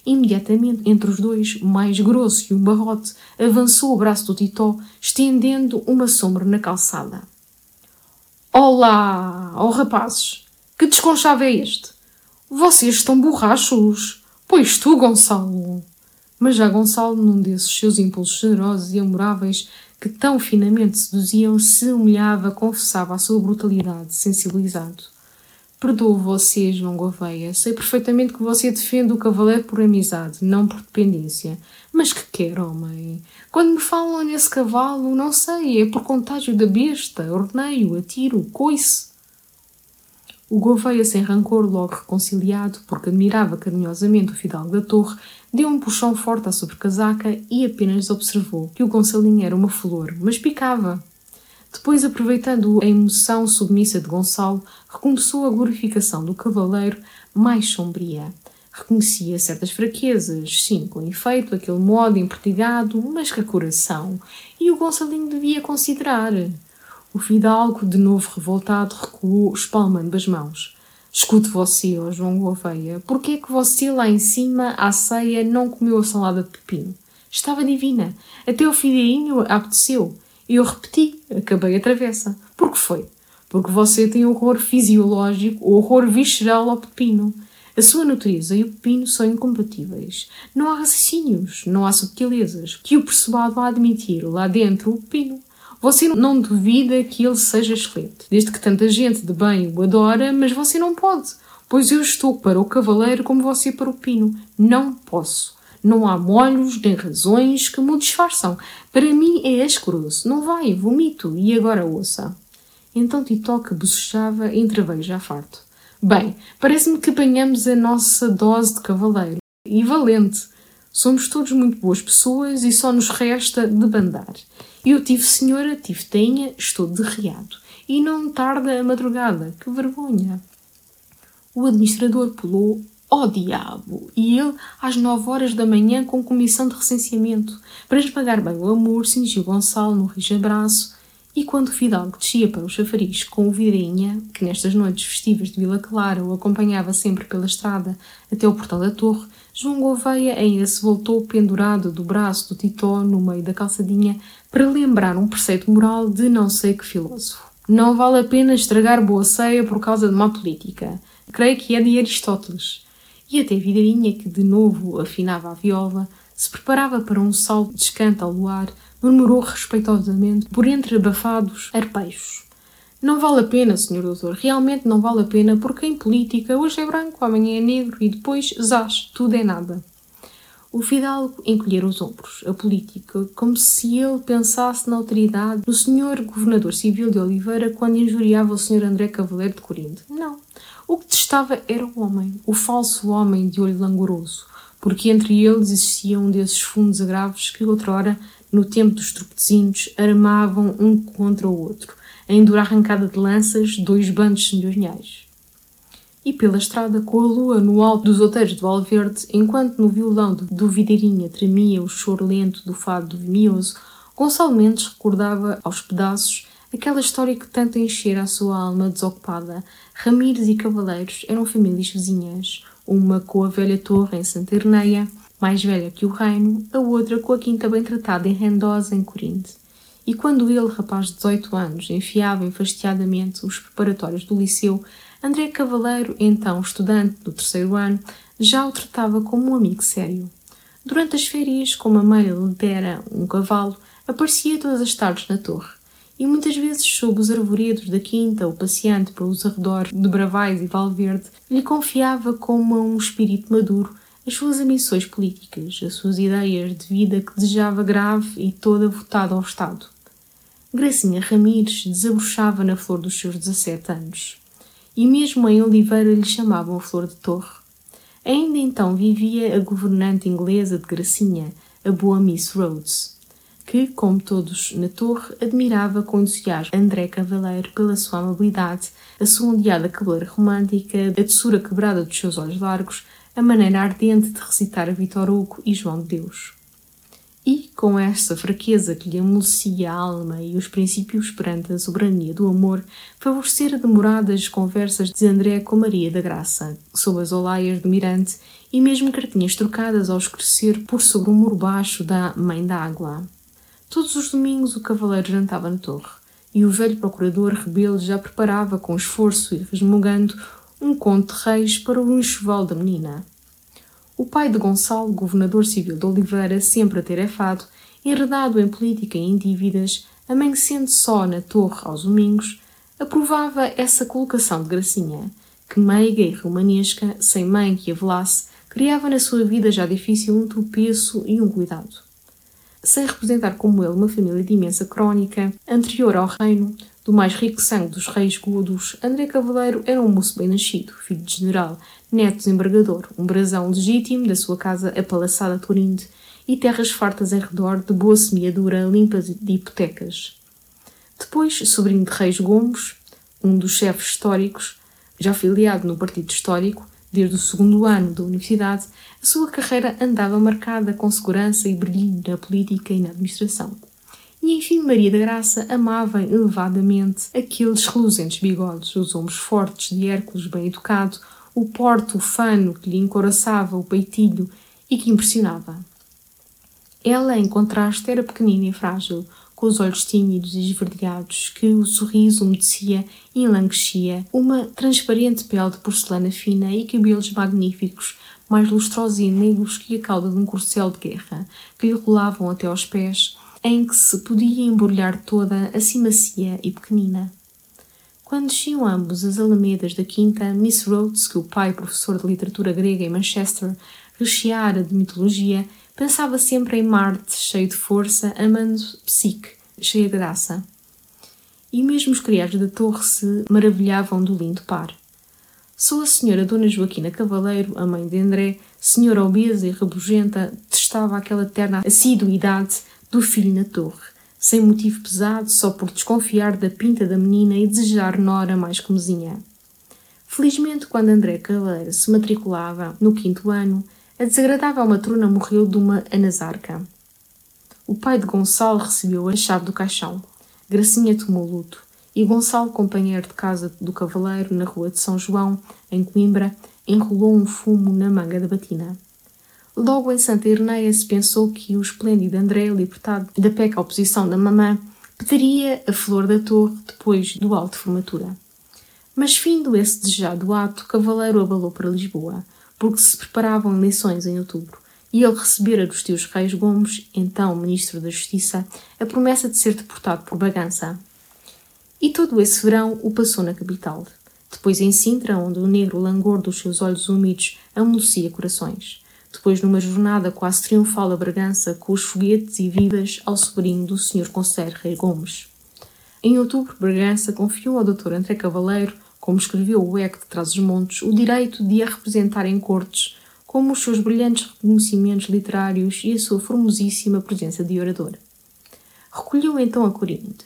A: Imediatamente, entre os dois, mais grosso e um barrote, avançou o braço do Titó, estendendo uma sombra na calçada. Olá, ó oh rapazes! Que desconchave é este? Vocês estão borrachos! Pois tu, Gonçalo! Mas já Gonçalo, num desses seus impulsos generosos e amoráveis que tão finamente seduziam, se humilhava, confessava a sua brutalidade, sensibilizado. Perdoo você, João Gouveia. Sei perfeitamente que você defende o cavaleiro por amizade, não por dependência. Mas que quer, homem? Quando me falam nesse cavalo, não sei, é por contágio da besta. Orneio, atiro, coice. O Gouveia, sem rancor, logo reconciliado, porque admirava carinhosamente o fidalgo da torre, deu um puxão forte à sobrecasaca e apenas observou que o Gonçalinho era uma flor, mas picava. Depois, aproveitando a emoção submissa de Gonçalo, recomeçou a glorificação do cavaleiro mais sombria. Reconhecia certas fraquezas, sim, com efeito, aquele modo empertigado, mas que coração. E o Gonçalinho devia considerar. O fidalgo, de novo revoltado, recuou, espalmando as mãos. Escute você, ó João Gouveia, por que é que você lá em cima, à ceia, não comeu a salada de pepino? Estava divina. Até o filhinho apeteceu. E eu repeti, acabei a travessa. Por que foi? Porque você tem horror fisiológico, horror visceral ao pepino. A sua natureza e o pepino são incompatíveis. Não há raciocínios, não há subtilezas que o persuadam a admitir lá dentro o pepino. Você não duvida que ele seja excelente, desde que tanta gente de bem o adora, mas você não pode, pois eu estou para o cavaleiro como você para o pino. Não posso. Não há molhos nem razões que me disfarçam. Para mim é asqueroso. Não vai, vomito. E agora ouça. Então Tito, que bocejava, entreveio já farto. Bem, parece-me que apanhamos a nossa dose de cavaleiro. E valente. Somos todos muito boas pessoas e só nos resta debandar. Eu tive senhora, tive tenha, estou derriado. E não tarda a madrugada. Que vergonha! O administrador pulou Ó oh, diabo! E ele, às nove horas da manhã, com comissão de recenseamento, para esmagar bem o amor, cingiu Gonçalo no rijo abraço, e quando o Fidalgo descia para o chafariz com o Vidrinha, que nestas noites festivas de Vila Clara o acompanhava sempre pela estrada até o portal da torre, João Gouveia ainda se voltou pendurado do braço do Titó no meio da calçadinha para lembrar um preceito moral de não sei que filósofo. Não vale a pena estragar boa ceia por causa de má política. Creio que é de Aristóteles. E até Vidrinha, que de novo afinava a viola, se preparava para um salto de descanto ao luar, murmurou respeitosamente por entre abafados arpejos. Não vale a pena, senhor doutor, realmente não vale a pena, porque em política hoje é branco, amanhã é negro e depois zás, tudo é nada. O fidalgo encolhera os ombros. A política, como se ele pensasse na autoridade do senhor governador civil de Oliveira quando injuriava o senhor André Cavaleiro de Corinto. Não. O que testava era o homem, o falso homem de olho langoroso, porque entre eles existia um desses fundos agravos que outrora, no tempo dos tropezinhos, armavam um contra o outro, em dura arrancada de lanças, dois bandos senhoriais e pela estrada com a lua no alto dos outeiros de Valverde, enquanto no violão do Videirinha tremia o choro lento do fado do Vimioso, Gonçalo Mendes recordava aos pedaços aquela história que tanto enchera a sua alma desocupada. Ramires e Cavaleiros eram famílias vizinhas, uma com a velha torre em Santa Irneia, mais velha que o reino, a outra com a quinta bem tratada em Rendosa, em Corinto. E quando ele, rapaz de 18 anos, enfiava enfastiadamente os preparatórios do liceu, André Cavaleiro, então estudante do terceiro ano, já o tratava como um amigo sério. Durante as férias, como a mãe lhe dera um cavalo, aparecia todas as tardes na torre, e muitas vezes, sob os arvoredos da quinta ou passeante pelos arredores de Bravais e Valverde, lhe confiava como a um espírito maduro as suas ambições políticas, as suas ideias de vida que desejava grave e toda votada ao Estado. Gracinha Ramires desabrochava na flor dos seus 17 anos e mesmo em Oliveira lhe chamavam Flor de Torre. Ainda então vivia a governante inglesa de Gracinha, a boa Miss Rhodes, que, como todos na torre, admirava com entusiasmo André Cavaleiro pela sua amabilidade, a sua ondeada cabeleira romântica, a tesoura quebrada dos seus olhos largos, a maneira ardente de recitar a Vitor Hugo e João de Deus e, com esta fraqueza que lhe amolecia a alma e os princípios perante a soberania do amor, favorecer demoradas conversas de André com Maria da Graça, sob as olaias do mirante, e mesmo cartinhas trocadas ao escurecer por sobre o muro baixo da Mãe d'Água. Todos os domingos o cavaleiro jantava na torre, e o velho procurador rebelde já preparava com esforço e resmungando um conto de reis para o enxoval da menina. O pai de Gonçalo, governador civil de Oliveira, sempre atarefado, enredado em política e em dívidas, amanhecendo só na torre aos domingos, aprovava essa colocação de Gracinha, que meiga e romanesca, sem mãe que a velasse, criava na sua vida já difícil um tropeço e um cuidado. Sem representar como ele uma família de imensa crónica, anterior ao reino, do mais rico sangue dos reis godos, André Cavaleiro era um moço bem nascido, filho de general, neto desembargador, um brasão legítimo da sua casa apalaçada Torinde e terras fartas em redor de boa semeadura limpas de hipotecas. Depois, sobrinho de Reis Gomes, um dos chefes históricos, já filiado no Partido Histórico, desde o segundo ano da universidade, a sua carreira andava marcada com segurança e brilhinho na política e na administração. E enfim, Maria da Graça amava elevadamente aqueles reluzentes bigodes, os ombros fortes de Hércules bem educado, o porte ufano que lhe encoraçava o peitilho e que impressionava. Ela, em contraste, era pequenina e frágil, com os olhos tímidos e esverdeados, que o sorriso umedecia e enlanguecia, uma transparente pele de porcelana fina e cabelos magníficos, mais lustrosos e negros que a cauda de um corcel de guerra, que lhe rolavam até aos pés, em que se podia embrulhar toda, assim macia e pequenina. Quando desciam ambos as alamedas da quinta, Miss Rhodes, que o pai, professor de literatura grega em Manchester, recheara de mitologia, Pensava sempre em Marte, cheio de força, amando Psique, cheia de graça. E mesmo os criados da torre se maravilhavam do lindo par. Só a senhora Dona Joaquina Cavaleiro, a mãe de André, senhora obesa e rabugenta, testava aquela terna assiduidade do filho na torre, sem motivo pesado, só por desconfiar da pinta da menina e desejar Nora mais comezinha. Felizmente, quando André Cavaleiro se matriculava no quinto ano, a desagradável matrona morreu de uma anasarca. O pai de Gonçalo recebeu a chave do caixão. Gracinha tomou luto. E Gonçalo, companheiro de casa do cavaleiro na rua de São João, em Coimbra, enrolou um fumo na manga da batina. Logo em Santa Irneia se pensou que o esplêndido André, libertado da peca oposição da mamã, pediria a flor da torre depois do alto formatura. Mas findo esse desejado ato, cavaleiro abalou para Lisboa, porque se preparavam eleições em outubro, e ele recebera dos tios Reis Gomes, então Ministro da Justiça, a promessa de ser deportado por bagança. E todo esse verão o passou na capital. Depois em Sintra, onde o negro langor dos seus olhos úmidos amolecia corações. Depois numa jornada quase triunfal a Bragança com os foguetes e vivas ao sobrinho do Sr. Conselheiro Rei Gomes. Em outubro, Bragança confiou ao Dr. André Cavaleiro como escreveu o Eco de Trás-os-Montes, o direito de a representar em cortes, como os seus brilhantes reconhecimentos literários e a sua formosíssima presença de orador. Recolheu então a Corinde,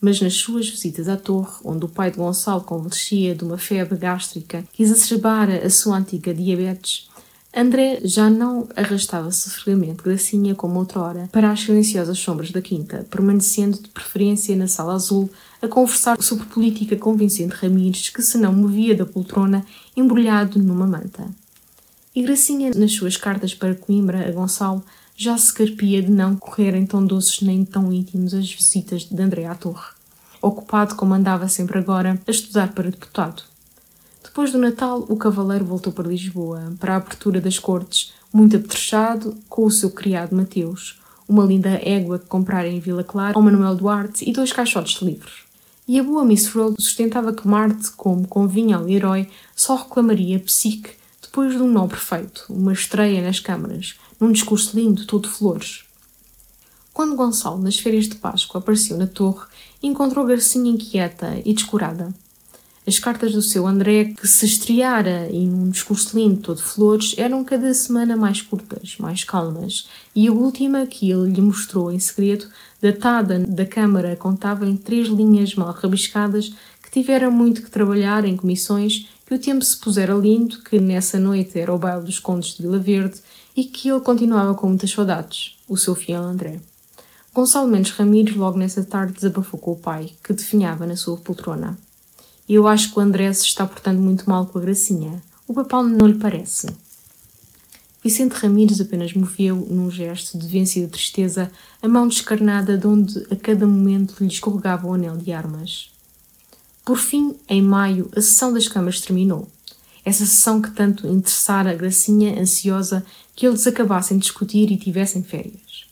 A: mas nas suas visitas à torre, onde o pai de Gonçalo convalescia de uma febre gástrica que exacerbara a sua antiga diabetes, André já não arrastava sofregamente Gracinha como outrora para as silenciosas sombras da quinta, permanecendo de preferência na sala azul a conversar sobre política com Vicente Ramires, que se não movia da poltrona embrulhado numa manta. E Gracinha, nas suas cartas para Coimbra a Gonçalo, já se carpia de não correrem tão doces nem tão íntimos as visitas de André à torre, ocupado como andava sempre agora a estudar para deputado. Depois do Natal, o cavaleiro voltou para Lisboa, para a abertura das cortes, muito apetrechado, com o seu criado Mateus, uma linda égua que comprara em Vila Clara ao Manuel Duarte e dois caixotes de livros. E a boa Miss Rhodes sustentava que Marte, como convinha ao herói, só reclamaria Psique depois de um nó perfeito, uma estreia nas câmaras, num discurso lindo, todo flores. Quando Gonçalo, nas férias de Páscoa, apareceu na torre, encontrou Garcinha inquieta e descurada. As cartas do seu André, que se estreara em um discurso lindo todo flores, eram cada semana mais curtas, mais calmas, e a última, que ele lhe mostrou em segredo, datada da Câmara, contava em três linhas mal rabiscadas que tiveram muito que trabalhar em comissões, que o tempo se pusera lindo, que nessa noite era o baile dos Condes de Vila Verde e que ele continuava com muitas saudades, o seu fiel André. Gonçalo Mendes Ramires logo nessa tarde desabafou com o pai, que definhava na sua poltrona. Eu acho que o André se está portando muito mal com a Gracinha. O papal não lhe parece. Vicente Ramires apenas moveu, num gesto de vencida tristeza, a mão descarnada de onde a cada momento lhe escorregava o anel de armas. Por fim, em maio, a sessão das câmaras terminou. essa sessão que tanto interessara a Gracinha, ansiosa que eles acabassem de discutir e tivessem férias.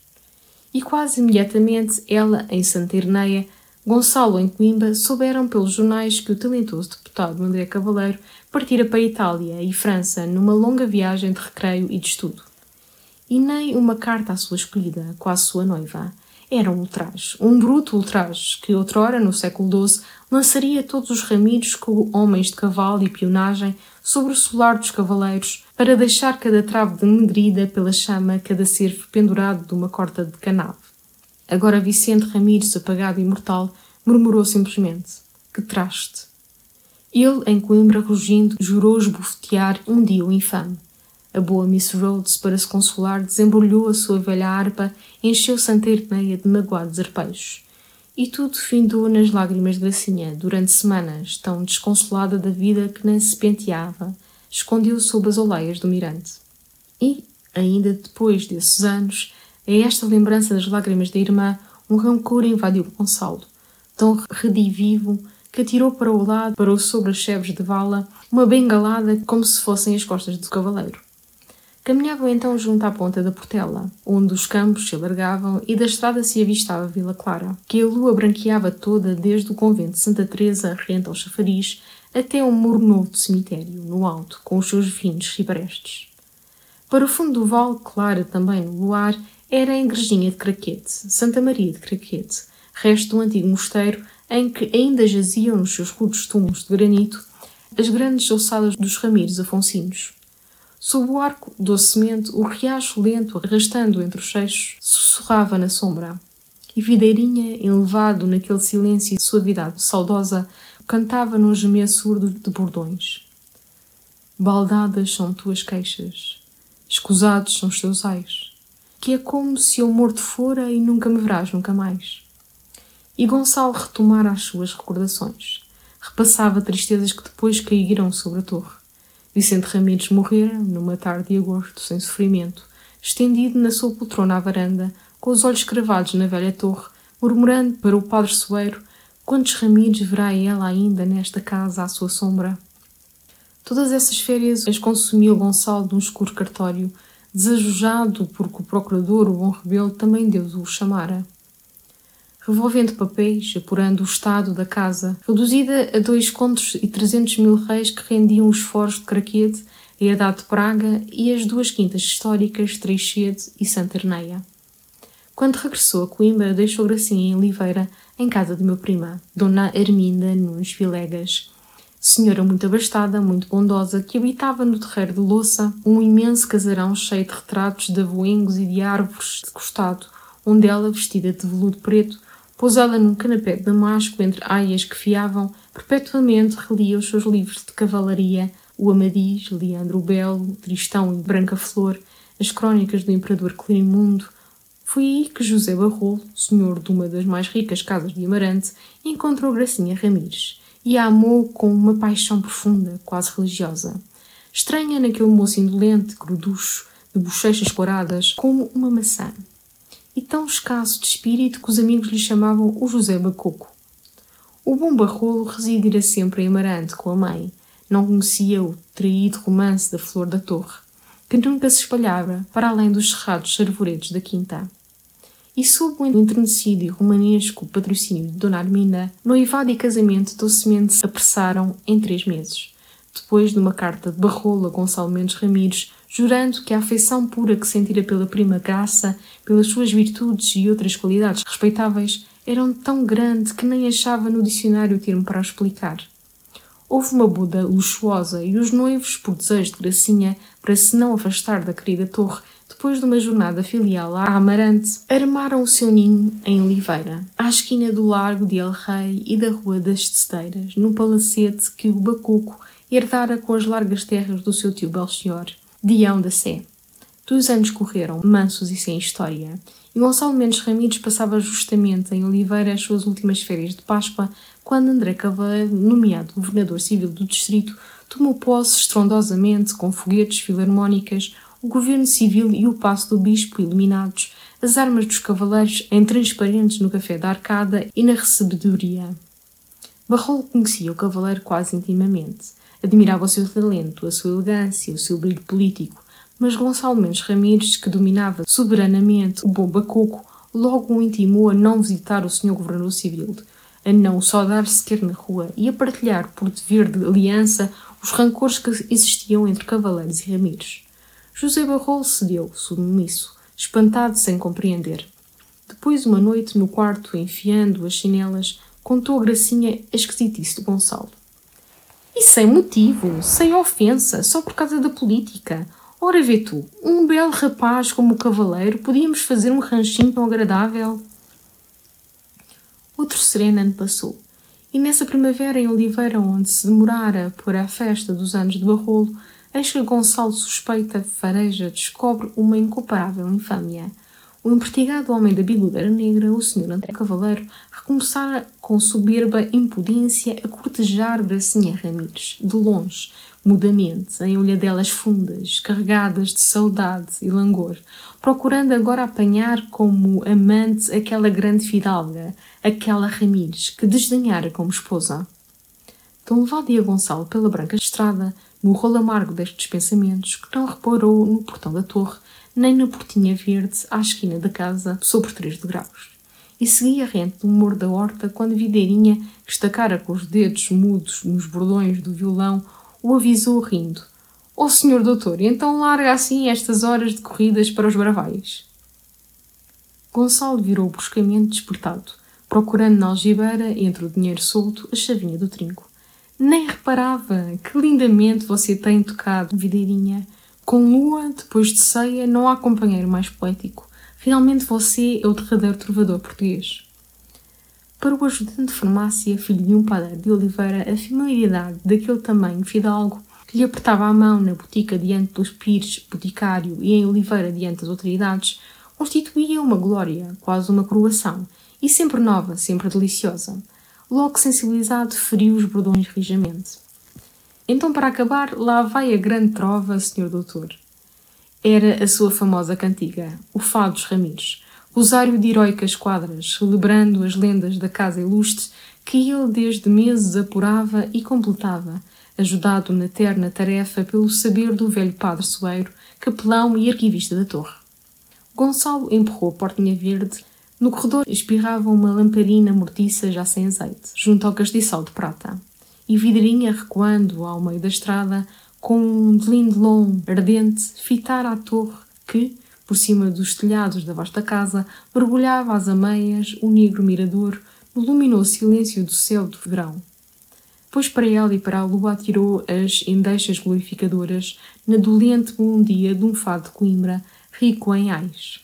A: E quase imediatamente, ela em Santa Irneia, Gonçalo em Coimbra, souberam pelos jornais que o talentoso deputado André Cavaleiro partira para Itália e França numa longa viagem de recreio e de estudo. E nem uma carta à sua escolhida, quase sua noiva, era um ultraje, um bruto ultraje, que outrora, no século XII, lançaria todos os ramilhos com homens de cavalo e pionagem sobre o solar dos cavaleiros, para deixar cada trave denedrida pela chama, cada cervo pendurado de uma corda de canave. Agora Vicente Ramires, apagado e mortal, murmurou simplesmente: Que traste! Ele, em Coimbra, rugindo, jurou esbofetear um dia o infame. A boa Miss Rhodes, para se consolar, desembrulhou a sua velha harpa, encheu Santa Irmeia de magoados arpejos. E tudo findou nas lágrimas de Gracinha, durante semanas, tão desconsolada da vida que nem se penteava, escondeu sob as oleias do mirante. E, ainda depois desses anos, a esta lembrança das lágrimas da irmã, um rancor invadiu Gonçalo, tão redivivo que atirou para o lado, parou sobre as cheves de vala, uma bengalada como se fossem as costas do cavaleiro. Caminhavam então junto à ponta da Portela, onde os campos se alargavam e da estrada se avistava Vila Clara, que a lua branqueava toda desde o convento de Santa Teresa, rente ao chafariz, até o muro novo do cemitério, no alto, com os seus vinhos ciprestes. Para o fundo do vale, clara também no luar, era a igrejinha de Craquete, Santa Maria de Craquete, resto do antigo mosteiro em que ainda jaziam nos seus rudes túmulos de granito as grandes ossadas dos Ramires Afonsinos. Sob o arco docemente, o riacho lento, arrastando entre os seixos, sussurrava na sombra. E Videirinha, enlevado naquele silêncio e suavidade saudosa, cantava num gemer surdo de bordões. Baldadas são tuas queixas, escusados são os teus ais, que é como se eu morto fora e nunca me verás nunca mais. E Gonçalo retomara as suas recordações. Repassava tristezas que depois caíram sobre a torre. Vicente Ramires morrera, numa tarde de agosto, sem sofrimento, estendido na sua poltrona à varanda, com os olhos cravados na velha torre, murmurando para o padre Soeiro quantos Ramires verá ela ainda nesta casa à sua sombra. Todas essas férias as consumiu Gonçalo de um escuro cartório, desajujado porque o procurador, o bom rebelo, também Deus o chamara revolvendo papéis, apurando o estado da casa, reduzida a dois contos e trezentos mil reis que rendiam os foros de Craquede, a herdade de Praga e as duas quintas históricas Treixede e Santa Erneia. Quando regressou a Coimbra, deixou Gracinha em Oliveira, em casa de meu prima, Dona Arminda Nunes Vilegas, senhora muito abastada, muito bondosa, que habitava no terreiro de Louça, um imenso casarão cheio de retratos de avoengos e de árvores de costado, onde ela, vestida de veludo preto, Pousada num canapé de damasco entre aias que fiavam, perpetuamente relia os seus livros de cavalaria, o Amadis, Leandro Belo, Tristão e Branca Flor, as crónicas do Imperador Climundo. Foi aí que José Barrolo, senhor de uma das mais ricas casas de Amarante, encontrou Gracinha Ramires e a amou com uma paixão profunda, quase religiosa. Estranha naquele moço indolente, gruducho, de bochechas coradas, como uma maçã e tão escasso de espírito que os amigos lhe chamavam o José Bacoco. O bom Barrolo residira sempre em Amarante com a mãe. Não conhecia o traído romance da Flor da Torre, que nunca se espalhava para além dos cerrados servoredos da quinta. E sob o e romanesco patrocínio de Dona Arminda, noivado e casamento docemente se apressaram em três meses. Depois de uma carta de Barrolo a Gonçalo Mendes Ramires, jurando que a afeição pura que sentira pela prima Graça, pelas suas virtudes e outras qualidades respeitáveis, eram tão grande que nem achava no dicionário o termo para explicar. Houve uma boda luxuosa e os noivos, por desejo de Gracinha, para se não afastar da querida torre, depois de uma jornada filial à Amarante, armaram o seu ninho em Oliveira, à esquina do Largo de El Rei e da Rua das Tecedeiras, num palacete que o Bacuco herdara com as largas terras do seu tio Belchior. Dião da Sé. Dois anos correram, mansos e sem história, e Gonçalo Mendes Ramírez passava justamente em Oliveira as suas últimas férias de Páscoa, quando André Cavaleiro, nomeado governador civil do distrito, tomou posse estrondosamente, com foguetes, filarmónicas, o governo civil e o passo do bispo iluminados, as armas dos cavaleiros em transparentes no café da Arcada e na recebedoria. Barrolo conhecia o cavaleiro quase intimamente Admirava o seu talento, a sua elegância, o seu brilho político, mas Gonçalo Mendes Ramires, que dominava soberanamente o bom bacoco, logo o intimou a não visitar o senhor governador civil, a não saudar sequer na rua e a partilhar por dever de aliança os rancores que existiam entre Cavaleiros e Ramires. José Barrol cedeu, submisso, espantado sem compreender. Depois, uma noite, no quarto, enfiando as chinelas, contou a gracinha a esquisitice de Gonçalo. E sem motivo, sem ofensa, só por causa da política. Ora vê tu, um belo rapaz como o cavaleiro, podíamos fazer um ranchinho tão agradável. Outro sereno ano passou, e nessa primavera em Oliveira, onde se demorara por a festa dos anos de Barrolo, eis que Gonçalo suspeita, fareja, descobre uma incomparável infâmia. O empertigado homem da bigodeira negra, o senhor André Cavaleiro, recomeçara com soberba impudência a cortejar Gracinha Ramires, de longe, mudamente, em olhadelas fundas, carregadas de saudade e langor, procurando agora apanhar como amante aquela grande fidalga, aquela Ramires, que desdenhara como esposa. Tão levado Gonçalo pela branca estrada, no rolo amargo destes pensamentos, que não reparou no portão da torre, nem na portinha verde à esquina da casa, sobre três degraus. E seguia rente do muro da horta quando Videirinha, que estacara com os dedos mudos nos bordões do violão, o avisou rindo. Ó oh, senhor doutor, então larga assim estas horas de corridas para os bravais. Gonçalo virou bruscamente despertado, procurando na algibeira, entre o dinheiro solto, a chavinha do trinco. Nem reparava que lindamente você tem tocado, videirinha. Com lua, depois de ceia, não há companheiro mais poético. Realmente você é o derradeiro trovador português. Para o ajudante de farmácia, filho de um padre de Oliveira, a familiaridade daquele tamanho fidalgo que lhe apertava a mão na botica diante dos pires boticário e em Oliveira diante das autoridades, constituía uma glória, quase uma coroação, e sempre nova, sempre deliciosa. Logo sensibilizado, feriu os bordões rijamente. Então, para acabar, lá vai a grande trova, senhor doutor. Era a sua famosa cantiga, o Fado dos Ramires, rosário de heroicas quadras, celebrando as lendas da casa ilustre que ele desde meses apurava e completava, ajudado na terna tarefa pelo saber do velho padre Soeiro, capelão e arquivista da torre. Gonçalo empurrou a portinha verde. No corredor espirrava uma lamparina mortiça já sem azeite, junto ao castiçal de prata e Vidrinha recuando ao meio da estrada, com um delindelon ardente, fitara a torre que, por cima dos telhados da vasta casa, mergulhava às ameias o negro mirador no luminoso silêncio do céu de verão. Pois para ela e para a lua atirou as endeixas glorificadoras na dolente melodia de um fado de Coimbra, rico em ais.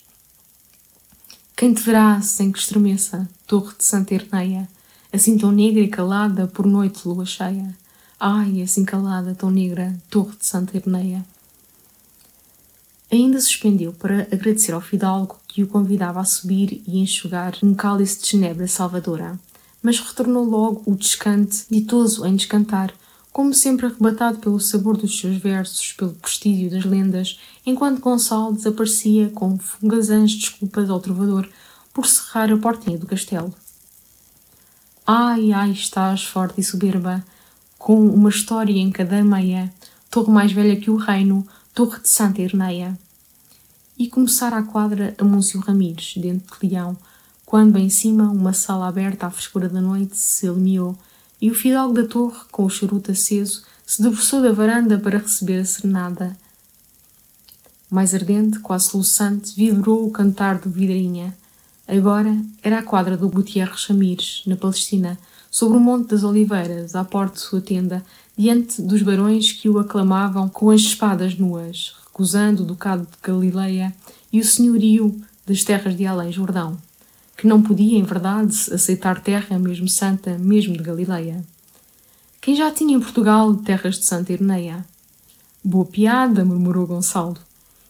A: Quem te verá sem que estremeça, torre de Santa Herneia, assim tão negra e calada por noite lua cheia. Ai, assim calada, tão negra, torre de Santa Herneia. Ainda suspendeu para agradecer ao fidalgo que o convidava a subir e enxugar um cálice de genebra salvadora, mas retornou logo o descante, ditoso em descantar, como sempre arrebatado pelo sabor dos seus versos, pelo prestígio das lendas, enquanto Gonçalo desaparecia com fugazãs desculpas ao trovador por cerrar a portinha do castelo. Ai, ai, estás forte e soberba, com uma história em cada meia, torre mais velha que o reino, torre de Santa Irneia. E começara a quadra a Múncio Ramires, dentro de leão, quando em cima, uma sala aberta à frescura da noite se alumiou, e o fidalgo da torre, com o charuto aceso, se debruçou da varanda para receber a serenada. Mais ardente, quase soluçante, vibrou o cantar do vidrinha, Agora era a quadra do Gutierre Ramires, na Palestina, sobre o Monte das Oliveiras, à porta de sua tenda, diante dos barões que o aclamavam com as espadas nuas, recusando o ducado de Galileia e o senhorio das terras de além Jordão, que não podia, em verdade, aceitar terra mesmo santa, mesmo de Galileia. Quem já tinha em Portugal terras de Santa Irneia? Boa piada, murmurou Gonçalo.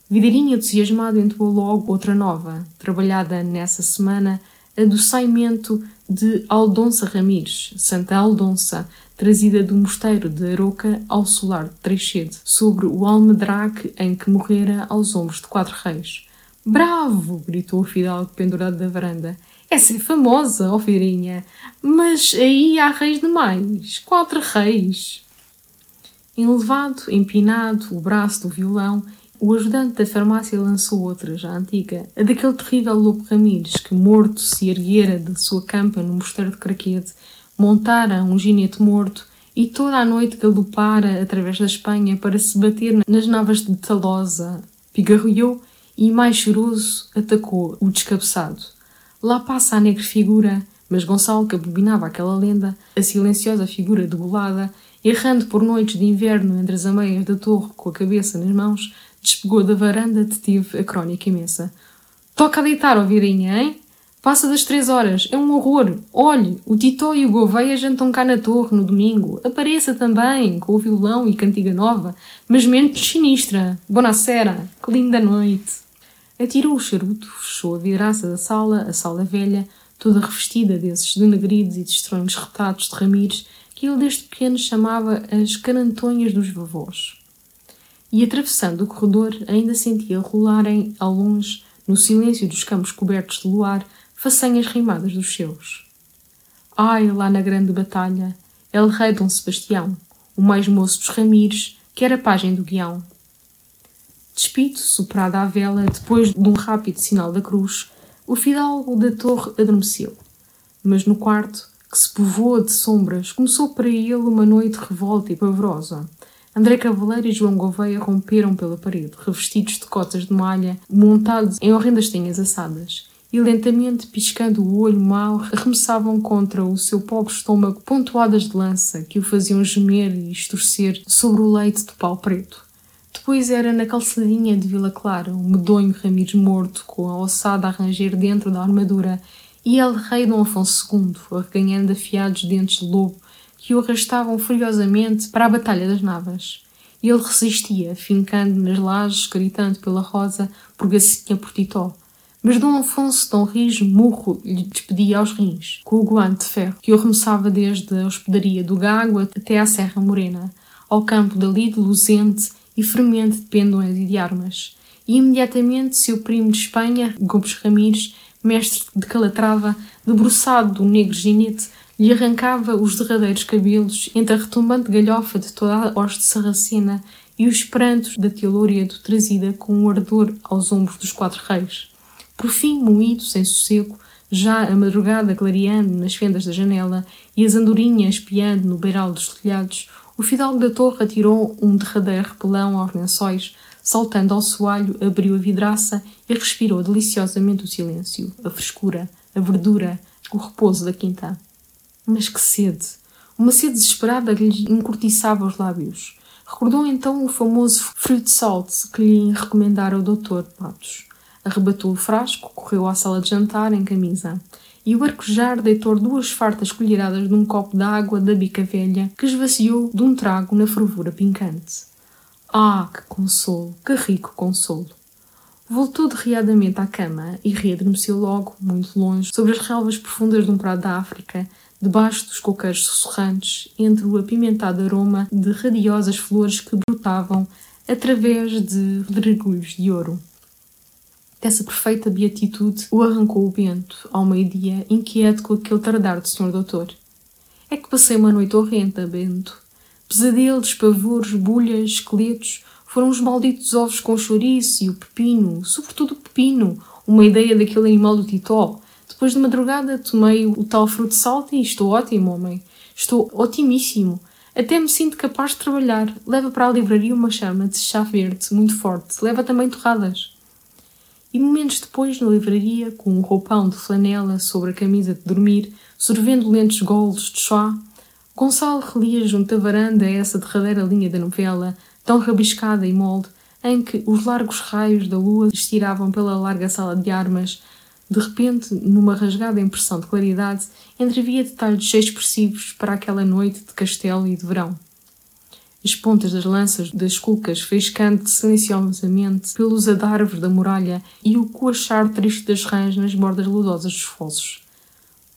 A: Videirinha entusiasmado entoou logo outra nova, trabalhada nessa semana, a do saimento de Aldonça Ramires, Santa Aldonça, trazida do mosteiro de Aroca ao solar de Treixede, sobre o almedraque em que morrera aos ombros de quatro reis. Bravo! gritou o fidalgo pendurado da varanda. É famosa, ó mas aí há reis demais. Quatro reis. Enlevado, empinado, o braço do violão, o ajudante da farmácia lançou outra, já antiga, a daquele terrível Lobo Ramires, que morto se erguera da sua campa no mosteiro de Craquede, montara um ginete morto e toda a noite galopara através da Espanha para se bater nas navas de Talosa, pigarreou e, mais choroso, atacou o descabeçado. Lá passa a negra figura, mas Gonçalo, que abominava aquela lenda, a silenciosa figura degolada, errando por noites de inverno entre as ameias da torre com a cabeça nas mãos, despegou da varanda detive a crónica imensa. Toca a deitar, ó virinha, hein? Passa das três horas, é um horror. Olhe, o Titó e o Gouveia jantam cá na torre no domingo. Apareça também, com o violão e cantiga nova, mas menos sinistra. Bonacera, que linda noite. Atirou o charuto, fechou a vidraça da sala, a sala velha, toda revestida desses denegridos e de estranhos retados de Ramires, que ele desde pequeno chamava as carantonhas dos vovós e, atravessando o corredor, ainda sentia rolarem ao longe, no silêncio dos campos cobertos de luar, façanhas rimadas dos seus. Ai, lá na grande batalha, El Rei Dom Sebastião, o mais moço dos Ramires, que era pajem do guião. Despido, soprada à vela, depois de um rápido sinal da cruz, o fidalgo da torre adormeceu. Mas no quarto, que se povoa de sombras, começou para ele uma noite revolta e pavorosa, André Cavaleiro e João Gouveia romperam pela parede, revestidos de cotas de malha, montados em horrendas tenhas assadas, e lentamente, piscando o olho mau, arremessavam contra o seu pobre estômago pontuadas de lança que o faziam gemer e estorcer sobre o leite de pau preto. Depois era na calçadinha de Vila Clara, o medonho Ramires morto, com a ossada a ranger dentro da armadura, e El Rei Dom Afonso II, arreganhando afiados dentes de lobo, que o arrastavam furiosamente para a Batalha das Navas. Ele resistia, fincando nas lajes, gritando pela rosa, por Gacinha por Titó. Mas Dom Afonso Dom Rijo murro lhe despedia aos rins, com o guante de ferro, que o arremessava desde a hospedaria do Gago até à Serra Morena, ao campo da lide luzente e fremente de pendões e de armas. E imediatamente seu primo de Espanha, Gomes Ramires, mestre de Calatrava, debruçado do negro ginete, lhe arrancava os derradeiros cabelos entre a retumbante galhofa de toda a hoste sarracena e os prantos da tia Louredo trazida com um ardor aos ombros dos quatro reis. Por fim, moído, sem sossego, já a madrugada clareando nas fendas da janela e as andorinhas espiando no beiral dos telhados, o fidalgo da torre atirou um derradeiro repelão aos lençóis, saltando ao soalho, abriu a vidraça e respirou deliciosamente o silêncio, a frescura, a verdura, o repouso da quinta. Mas que sede! Uma sede desesperada lhe encurtiçava os lábios. Recordou então o famoso fruit salt que lhe recomendara o Dr. Patos. Arrebatou o frasco, correu à sala de jantar em camisa e o arquejar deitou duas fartas colheradas num copo de água da bica velha que esvaziou de um trago na fervura pincante. Ah, que consolo, que rico consolo! Voltou derriadamente à cama e readormeceu logo, muito longe, sobre as relvas profundas de um prado da África, debaixo dos coqueiros sussurrantes, entre o apimentado aroma de radiosas flores que brotavam através de redregulhos de ouro. Dessa perfeita beatitude o arrancou o Bento, ao meio-dia, inquieto com aquele tardar do senhor doutor. É que passei uma noite horrenda, Bento. Pesadelos, pavores, bulhas, esqueletos, foram os malditos ovos com chouriço e o pepino, sobretudo o pepino, uma ideia daquele animal do titó, depois de madrugada tomei o tal fruto de salto e estou ótimo, homem. Estou otimíssimo. Até me sinto capaz de trabalhar. Leva para a livraria uma chama de chá verde muito forte. Leva também torradas. E momentos depois, na livraria, com um roupão de flanela sobre a camisa de dormir, sorvendo lentos golos de chá, Gonçalo relia junto à varanda essa derradeira linha da novela, tão rabiscada e molde, em que os largos raios da lua estiravam pela larga sala de armas, de repente, numa rasgada impressão de claridade, entrevia detalhes expressivos para aquela noite de castelo e de verão. As pontas das lanças das cucas faiscando silenciosamente pelos adarvos da muralha e o coachar triste das rãs nas bordas ludosas dos fossos.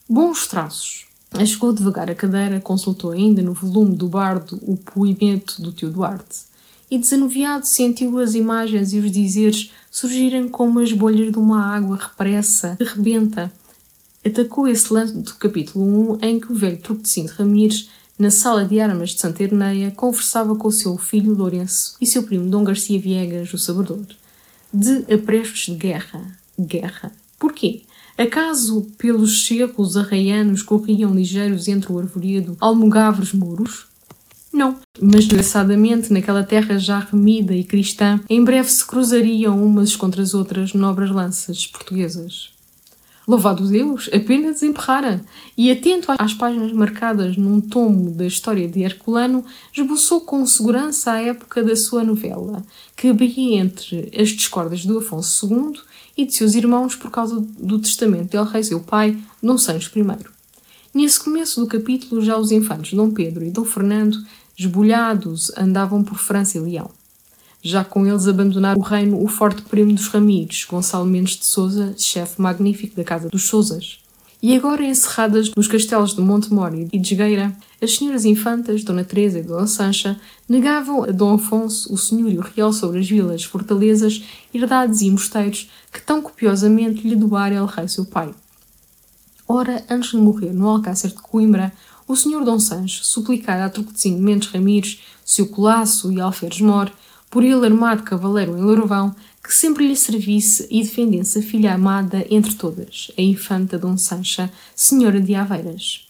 A: Bons traços. Chegou devagar a cadeira, consultou ainda no volume do bardo o poimento do tio Duarte e, desanuviado, sentiu as imagens e os dizeres surgirem como as bolhas de uma água repressa, que rebenta. Atacou esse lance do capítulo 1 em que o velho Truquecino de Ramires na sala de armas de Santa Herneia, conversava com seu filho Lourenço e seu primo Dom Garcia Viegas, o sabedor. De aprestos de guerra. Guerra. Porquê? Acaso pelos cerros arraianos corriam ligeiros entre o arvoredo almogavres muros? Não, mas desgraçadamente naquela terra já remida e cristã, em breve se cruzariam umas contra as outras nobres lanças portuguesas. Louvado Deus, apenas desemperrara, e atento às páginas marcadas num tomo da história de Herculano, esboçou com segurança a época da sua novela, que abria entre as discórdias do Afonso II e de seus irmãos por causa do testamento del rei seu pai, Dom Sancho I. Nesse começo do capítulo, já os infantes Dom Pedro e Dom Fernando, esbulhados, andavam por França e Leão já com eles abandonar o reino o forte primo dos Ramires, Gonçalo Mendes de Souza, chefe magnífico da Casa dos Souzas. E agora encerradas nos castelos de Montemor e de Jogueira, as senhoras infantas, Dona Teresa e Dona Sancha, negavam a Dom Afonso o senhorio real sobre as vilas, fortalezas, herdades e mosteiros que tão copiosamente lhe doara el rei seu pai. Ora, antes de morrer no Alcácer de Coimbra, o senhor Dom Sancho suplicara a Torquezinho Mendes Ramires, seu colasso e alferes mor, por ele armado cavaleiro em Lourovão, que sempre lhe servisse e defendesse a filha amada entre todas, a infanta Dom Sancha, senhora de Aveiras.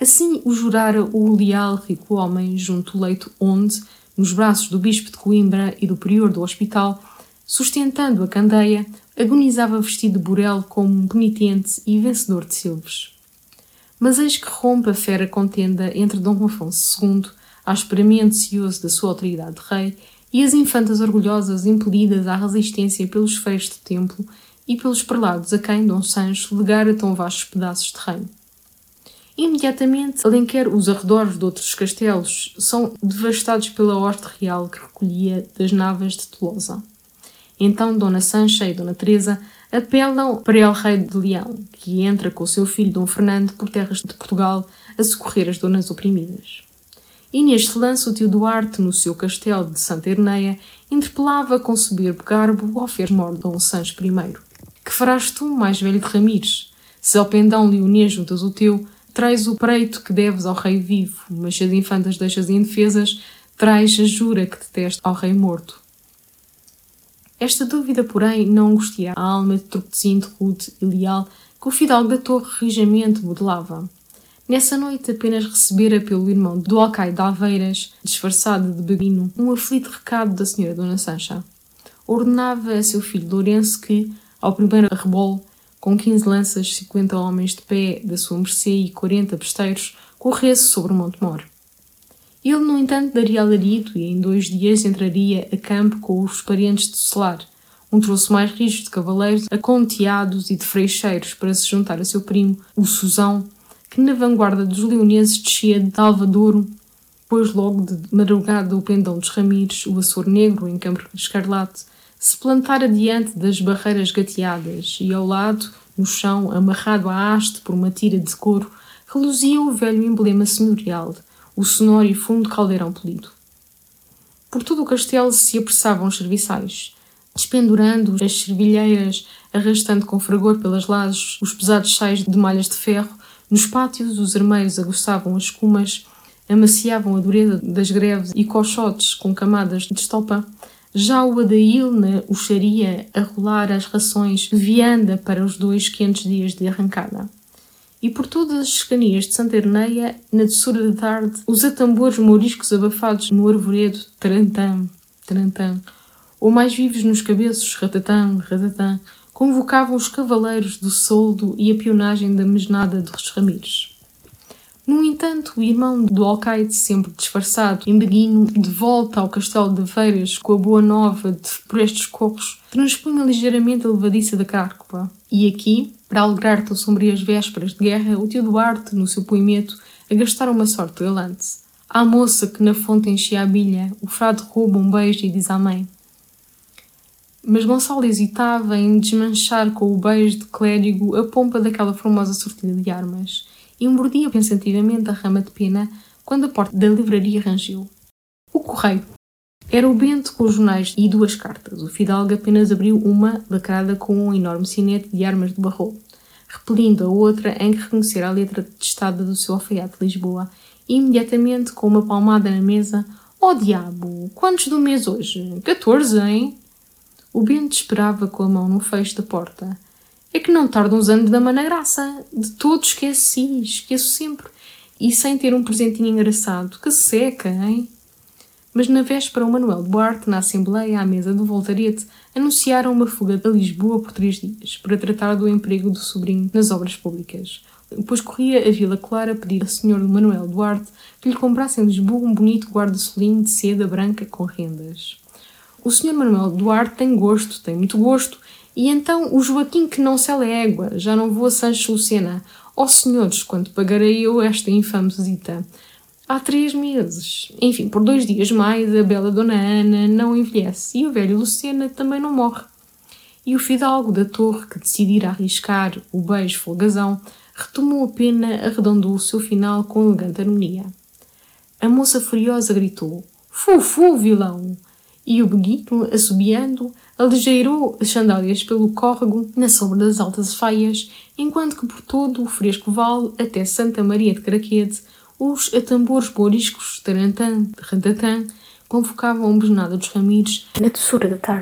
A: Assim o jurara o leal rico homem junto ao leito onde, nos braços do bispo de Coimbra e do prior do hospital, sustentando a candeia, agonizava vestido de burel como um penitente e vencedor de silves. Mas eis que rompe a fera contenda entre Dom Afonso II, asperamente cioso da sua autoridade de rei, e as infantas orgulhosas impelidas à resistência pelos feios do templo e pelos prelados a quem Dom Sancho legara tão vastos pedaços de reino. Imediatamente, Alenquer os arredores de outros castelos são devastados pela horte real que recolhia das navas de Tolosa. Então Dona Sancha e Dona Teresa apelam para El Rei de Leão, que entra com o seu filho Dom Fernando por terras de Portugal a socorrer as donas oprimidas. E neste lance o tio Duarte, no seu castelo de Santa Herneia, interpelava com soberbo garbo ao fermor Dom Sancho I. Que farás tu, mais velho de Ramires? Se ao pendão leonês juntas o teu, traz o preito que deves ao rei vivo, mas se as infantas deixas indefesas, traz a jura que detesta ao rei morto. Esta dúvida, porém, não angustia a alma de Torquezinho rude e leal que o fidalgo da torre rijamente modelava. Nessa noite apenas recebera pelo irmão do alcaide de Alveiras, disfarçado de bebino, um aflito recado da senhora Dona Sancha. Ordenava a seu filho Lourenço que, ao primeiro arrebolo, com quinze lanças, cinquenta homens de pé da sua mercê e quarenta besteiros, corresse sobre o Monte Mor. Ele, no entanto, daria alarido e em dois dias entraria a campo com os parentes de Solar, um troço mais rijo de cavaleiros, aconteados e de freixeiros para se juntar a seu primo, o Susão, que na vanguarda dos leoneses descia de Alvadouro, depois logo de madrugada o pendão dos Ramires, o Açor Negro em campo escarlate, se plantara diante das barreiras gateadas e ao lado, no chão, amarrado à haste por uma tira de couro, reluzia o velho emblema senhorial, o sonoro e fundo caldeirão polido. Por todo o castelo se apressavam os serviçais, despendurando as servilheiras, arrastando com fragor pelas lajes os pesados sais de malhas de ferro, nos pátios, os armeiros aguçavam as escumas, amaciavam a dureza das greves e colchotes com camadas de estopa. Já o Adail na uxaria a rolar as rações de vianda para os dois quentes dias de arrancada. E por todas as escanias de Santa Herneia, na doçura da tarde, os atambores mouriscos abafados no arvoredo, tarantã, tarantã, ou mais vivos nos cabeços, ratatã, ratatã, convocavam os cavaleiros do soldo e a pionagem da mesnada dos Ramires. No entanto, o irmão do alcaide, sempre disfarçado, embeguino, de volta ao castelo de Feiras com a boa nova de por estes corros, transpunha ligeiramente a levadiça da Cárcova. E aqui, para alegrar tão sombrias vésperas de guerra, o tio Duarte, no seu poimento, agastara uma sorte galante. À moça que na fonte enchia a bilha, o frade rouba um beijo e diz à mãe mas Gonçalo hesitava em desmanchar com o beijo de clérigo a pompa daquela formosa sortilha de armas e mordia pensativamente a rama de pena quando a porta da livraria rangeu. O correio. Era o Bento com os jornais e duas cartas. O fidalgo apenas abriu uma, lacrada com um enorme sinete de armas de barro, repelindo a outra em que reconhecera a letra testada do seu alfaiate de Lisboa e imediatamente, com uma palmada na mesa, Oh diabo, quantos do mês hoje? 14, hein? O Bento esperava com a mão no fecho da porta. É que não tarda uns anos da mana graça. De todo esqueci, esqueço sempre. E sem ter um presentinho engraçado. Que seca, hein? Mas na véspera o Manuel Duarte, na Assembleia, à mesa do Voltarete, anunciaram uma fuga de Lisboa por três dias, para tratar do emprego do sobrinho nas obras públicas. Depois corria a Vila Clara pedir ao Sr. Manuel Duarte que lhe comprasse em Lisboa um bonito guarda-solinho de seda branca com rendas. O Sr. Manuel Duarte tem gosto, tem muito gosto, e então o Joaquim que não sela égua, já não vou a Sancho Lucena. Ó oh, senhores, quanto pagarei eu esta infame visita? Há três meses. Enfim, por dois dias mais, a bela Dona Ana não envelhece e o velho Lucena também não morre. E o fidalgo da torre, que decidira arriscar o beijo folgazão, retomou a pena, arredondou o seu final com elegante harmonia. A moça furiosa gritou: Fu, fu, vilão! E o beguito, assobiando, aligeirou as sandálias pelo córrego na sombra das altas faias, enquanto que por todo o fresco vale, até Santa Maria de Craquede, os atambores boriscos, tarantã, rantatã, convocavam a besnada dos ramires na doçura da tarde.